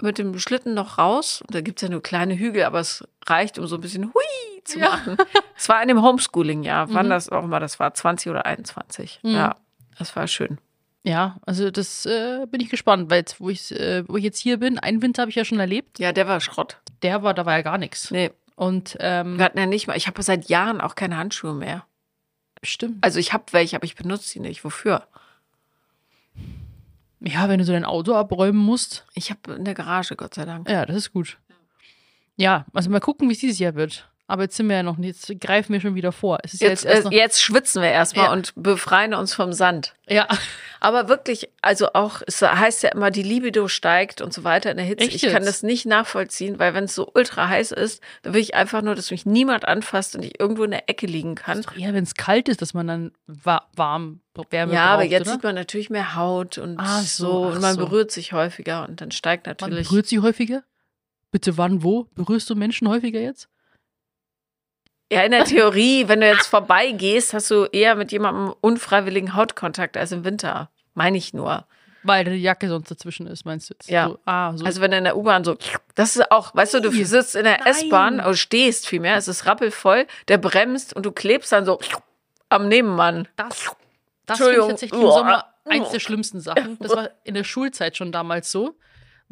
mit dem Schlitten noch raus und da gibt es ja nur kleine Hügel, aber es reicht, um so ein bisschen hui zu machen. Es war in dem Homeschooling-Jahr, wann Mhm. das auch immer, das war 20 oder 21. Mhm. Ja, das war schön. Ja, also das äh, bin ich gespannt, weil jetzt, wo ich, äh, wo ich jetzt hier bin, einen Winter habe ich ja schon erlebt. Ja, der war Schrott. Der war, da war ja gar nichts. Nee, Und ähm, wir hatten ja nicht mal, ich habe seit Jahren auch keine Handschuhe mehr. stimmt. Also ich habe welche, aber ich benutze sie nicht. Wofür? Ja, wenn du so dein Auto abräumen musst. Ich habe in der Garage, Gott sei Dank. Ja, das ist gut. Ja, also mal gucken, wie es dieses Jahr wird. Aber jetzt sind wir ja noch nicht, jetzt greifen wir schon wieder vor. Ist ja Jetzt, jetzt äh, jetzt schwitzen wir erstmal Ja. und befreien uns vom Sand. ja, Aber wirklich, also auch, es heißt ja immer, die Libido steigt und so weiter in der Hitze. Echt ich kann jetzt? das nicht nachvollziehen, weil wenn es so ultra heiß ist, dann will ich einfach nur, dass mich niemand anfasst und ich irgendwo in der Ecke liegen kann. eher, wenn es kalt ist, dass man dann wa warm Wärme Ja, aber braucht, jetzt oder? sieht man natürlich mehr Haut und Ach so, ach und man so. berührt sich häufiger und dann steigt Man natürlich. berührt sie häufiger? Bitte wann, wo? Berührst du Menschen häufiger jetzt? Ja, in der Theorie, wenn du jetzt vorbeigehst, hast du eher mit jemandem unfreiwilligen Hautkontakt als im Winter. Meine ich nur. Weil die Jacke sonst dazwischen ist, meinst du jetzt? Ja. So, ah, so. Also wenn du in der U-Bahn so, das ist auch, weißt du, du sitzt in der. S-Bahn oder stehst vielmehr, es ist rappelvoll, der bremst und du klebst dann so am Nebenmann. das, das finde ich tatsächlich im. Sommer eins der schlimmsten Sachen. Das war in der Schulzeit schon damals so.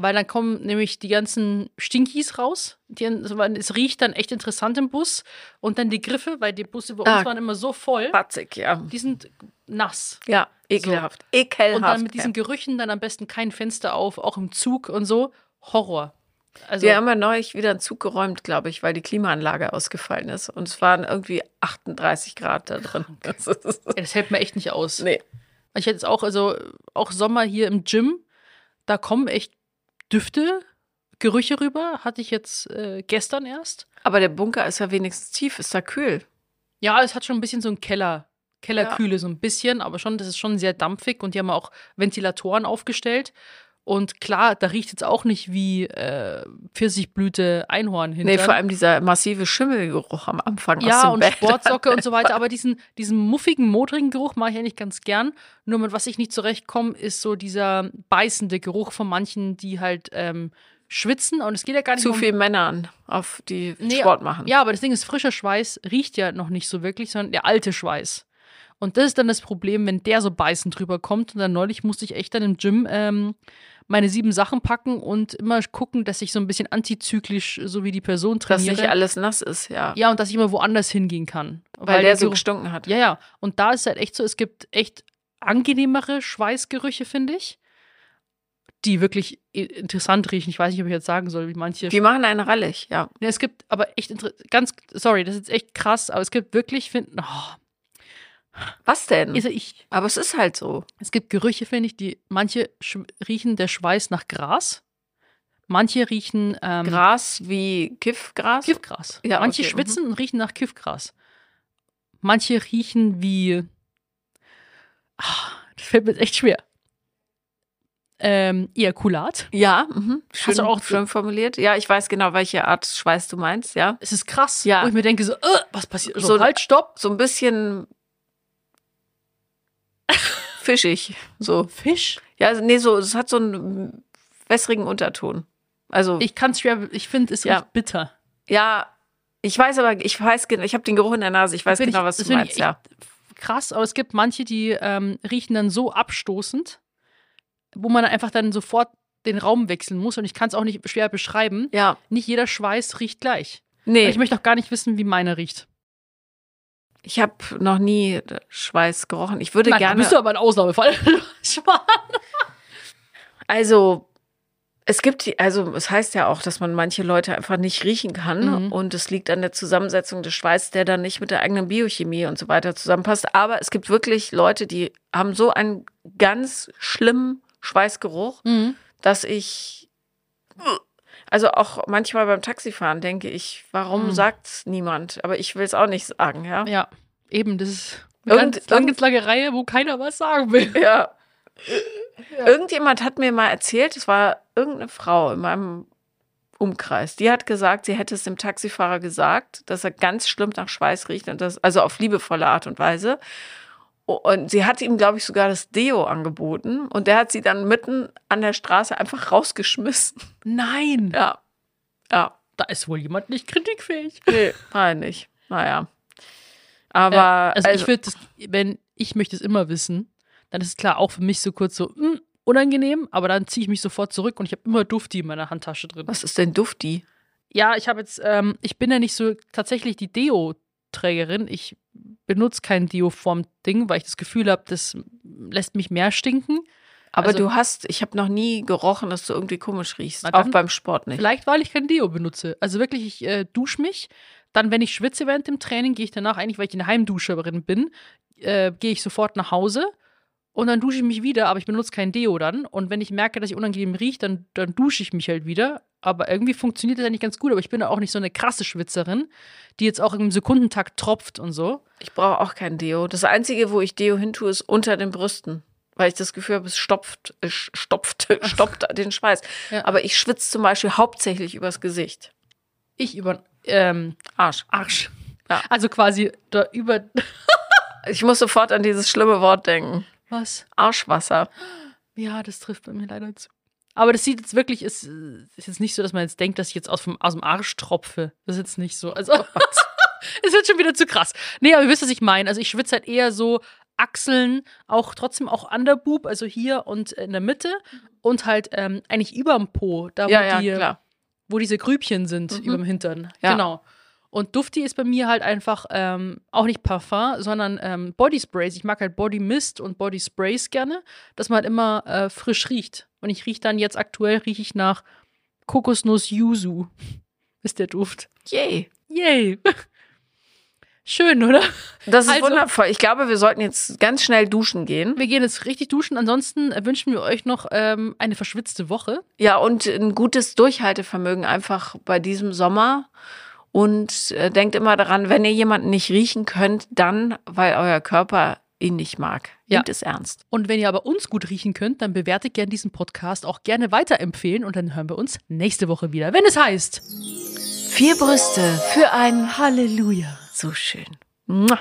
Weil dann kommen nämlich die ganzen Stinkies raus. Die, es riecht dann echt interessant im Bus. Und dann die Griffe, weil die Busse bei uns Ah. waren immer so voll. Patzig, ja. Die sind nass. Ja, ekelhaft. Ekelhaft. Und dann mit diesen Gerüchen dann am besten kein Fenster auf, auch im Zug und so. Horror. Also, Wir haben ja neulich wieder einen Zug geräumt, glaube ich, weil die Klimaanlage ausgefallen ist. Und es waren irgendwie 38 Grad da drin. Das das hält mir echt nicht aus. nee. Ich hätte jetzt auch, also auch Sommer hier im Gym, da kommen echt Düfte, Gerüche rüber. Hatte ich jetzt äh, gestern erst. Aber der Bunker ist ja wenigstens tief, ist da kühl. Ja, es hat schon ein bisschen so ein Keller, Kellerkühle, so ein bisschen, aber schon, das ist schon sehr dampfig und die haben auch Ventilatoren aufgestellt. Und klar, da riecht jetzt auch nicht wie äh, Pfirsichblüte, Einhorn hinter. Nee, vor allem dieser massive Schimmelgeruch am Anfang aus Ja, und Bett. Sportsocke und so [LAUGHS] weiter. Aber diesen, diesen muffigen, modrigen Geruch mache ich eigentlich ganz gern. Nur mit was ich nicht zurechtkomme, ist so dieser beißende Geruch von manchen, die halt ähm, schwitzen. Und es geht ja gar nicht Zu um- viel Männern, auf die Nee, Sport machen. Ja, aber das Ding ist, frischer Schweiß riecht ja noch nicht so wirklich, sondern der alte Schweiß. Und das ist dann das Problem, wenn der so beißend drüber kommt. Und dann neulich musste ich echt dann im Gym ähm, meine sieben Sachen packen und immer gucken, dass ich so ein bisschen antizyklisch, so wie die Person Dass trainiere. nicht alles nass ist, ja. ja, und dass ich immer woanders hingehen kann. weil der so Geruch- gestunken hat. ja, ja. Und da ist halt echt so, es gibt echt angenehmere Schweißgerüche, finde ich, die wirklich interessant riechen. Ich weiß nicht, ob ich jetzt sagen soll, wie manche. Die machen einen rallig, ja. Ja, es gibt aber echt ganz, sorry, das ist jetzt echt krass, aber es gibt wirklich, find, oh, Was denn? Also ich, Aber es ist halt so. es gibt Gerüche, finde ich, die manche riechen der Schweiß nach Gras, manche riechen ähm, Gras wie Kiffgras. Kiffgras. Ja, manche okay, schwitzen und riechen nach Kiffgras. Manche riechen wie. Ah, das fällt mir echt schwer. Ähm, Ejakulat. Ja, mhm. schön, Hast du auch- schön formuliert. Ja, ich weiß genau, welche Art Schweiß du meinst, ja. Es ist krass. Ja. Wo ich mir denke, so, äh, was passiert? So, So- halt, stopp. So ein bisschen [LAUGHS] fischig. So. Fisch. Ja, also, nee, so, es hat so einen wässrigen Unterton. Also, Ich kann es schwer, ich finde, es Ja. riecht bitter. ja, ich weiß aber, ich weiß, gen- ich habe den Geruch in der Nase, ich weiß genau, ich- was du meinst, ich ja. Krass, aber es gibt manche, die ähm, riechen dann so abstoßend, wo man einfach dann sofort den Raum wechseln muss. Und ich kann es auch nicht schwer beschreiben. Ja, Nicht jeder Schweiß riecht gleich. nee, Und ich möchte auch gar nicht wissen, wie meiner riecht. Ich habe noch nie Schweiß gerochen. Ich würde da gerne, bist du aber ein Ausnahmefall. [LAUGHS] Also, es gibt, also es heißt ja auch, dass man manche Leute einfach nicht riechen kann Mhm. und es liegt an der Zusammensetzung des Schweißes, der dann nicht mit der eigenen Biochemie und so weiter zusammenpasst. Aber es gibt wirklich Leute, die haben so einen ganz schlimmen Schweißgeruch, Mhm. dass ich, also auch manchmal beim Taxifahren denke ich, warum Mhm. sagt's niemand? Aber ich will es auch nicht sagen, ja. Ja, eben, das ist eine Irgend- ganz, ganz, lange Reihe, wo keiner was sagen will. [LAUGHS] Ja. Irgendjemand hat mir mal erzählt, es war irgendeine Frau in meinem Umkreis, die hat gesagt, sie hätte es dem Taxifahrer gesagt, dass er ganz schlimm nach Schweiß riecht und das, also auf liebevolle Art und Weise. Und sie hat ihm, glaube ich, sogar das Deo angeboten und der hat sie dann mitten an der Straße einfach rausgeschmissen. Nein, Ja. Ja. da ist wohl jemand nicht kritikfähig. Nee, nicht. Naja. Aber Ja, also, also, ich würde, wenn ich möchte es immer wissen, dann ist es klar auch für mich so kurz so hm, unangenehm, aber dann ziehe ich mich sofort zurück und ich habe immer Dufti in meiner Handtasche drin. was ist denn Dufti? Ja, ich habe jetzt, ähm, ich bin ja nicht so tatsächlich die Deo-Trägerin. Ich benutze kein Deo-Form-Ding, weil ich das Gefühl habe, das lässt mich mehr stinken. Aber Also- du hast, ich habe noch nie gerochen, dass du irgendwie komisch riechst. Auch beim Sport nicht. Vielleicht, weil ich kein Deo benutze. Also wirklich, ich äh, dusche mich. Dann, wenn ich schwitze während dem Training, gehe ich danach eigentlich, weil ich eine Heimduscherin bin, äh, gehe ich sofort nach Hause und dann dusche ich mich wieder, aber ich benutze kein Deo dann. Und wenn ich merke, dass ich unangenehm rieche, dann, dann dusche ich mich halt wieder. Aber irgendwie funktioniert das eigentlich ganz gut. Aber ich bin ja auch nicht so eine krasse Schwitzerin, die jetzt auch im Sekundentakt tropft und so. Ich brauche auch kein Deo. Das Einzige, wo ich Deo hin tue, ist unter den Brüsten. Weil ich das Gefühl habe, es stopft, es stopft, [LAUGHS] stoppt den Schweiß. Ja. Aber ich schwitze zum Beispiel hauptsächlich übers Gesicht. Ich über ähm, Arsch. Arsch. Ja. Also quasi da über. [LAUGHS] Ich muss sofort an dieses schlimme Wort denken. Was? Arschwasser. Ja, das trifft bei mir leider zu. Aber das sieht jetzt wirklich, ist, ist jetzt nicht so, dass man jetzt denkt, dass ich jetzt aus, vom, aus dem Arsch tropfe. Das ist jetzt nicht so. Also, [LAUGHS] [LAUGHS] es wird schon wieder zu krass. Nee, aber ihr wisst, was ich meine. Also, ich schwitze halt eher so Achseln, auch trotzdem auch Underboob, also hier und in der Mitte und halt ähm, eigentlich überm Po, da wo, Ja, ja, die, klar. wo diese Grübchen sind, Mhm. überm Hintern. Ja. Genau. Und Dufti ist bei mir halt einfach ähm, auch nicht Parfum, sondern ähm, Body Sprays. Ich mag halt Body Mist und Body Sprays gerne, dass man halt immer äh, frisch riecht. Und ich rieche dann jetzt aktuell rieche ich nach Kokosnuss Yuzu. [LAUGHS] Ist der Duft. Yay. Yay. [LAUGHS] Schön, oder? Das ist Also- wundervoll. Ich glaube, wir sollten jetzt ganz schnell duschen gehen. Wir gehen jetzt richtig duschen. Ansonsten äh, wünschen wir euch noch ähm, eine verschwitzte Woche. Ja, und ein gutes Durchhaltevermögen einfach bei diesem Sommer. Und äh, denkt immer daran, wenn ihr jemanden nicht riechen könnt, dann, weil euer Körper ihn nicht mag. Ja. Nehmt es ernst. Und wenn ihr aber uns gut riechen könnt, dann bewertet gerne diesen Podcast auch gerne weiterempfehlen und dann hören wir uns nächste Woche wieder, wenn es heißt Vier Brüste für ein Halleluja. so schön. Mua.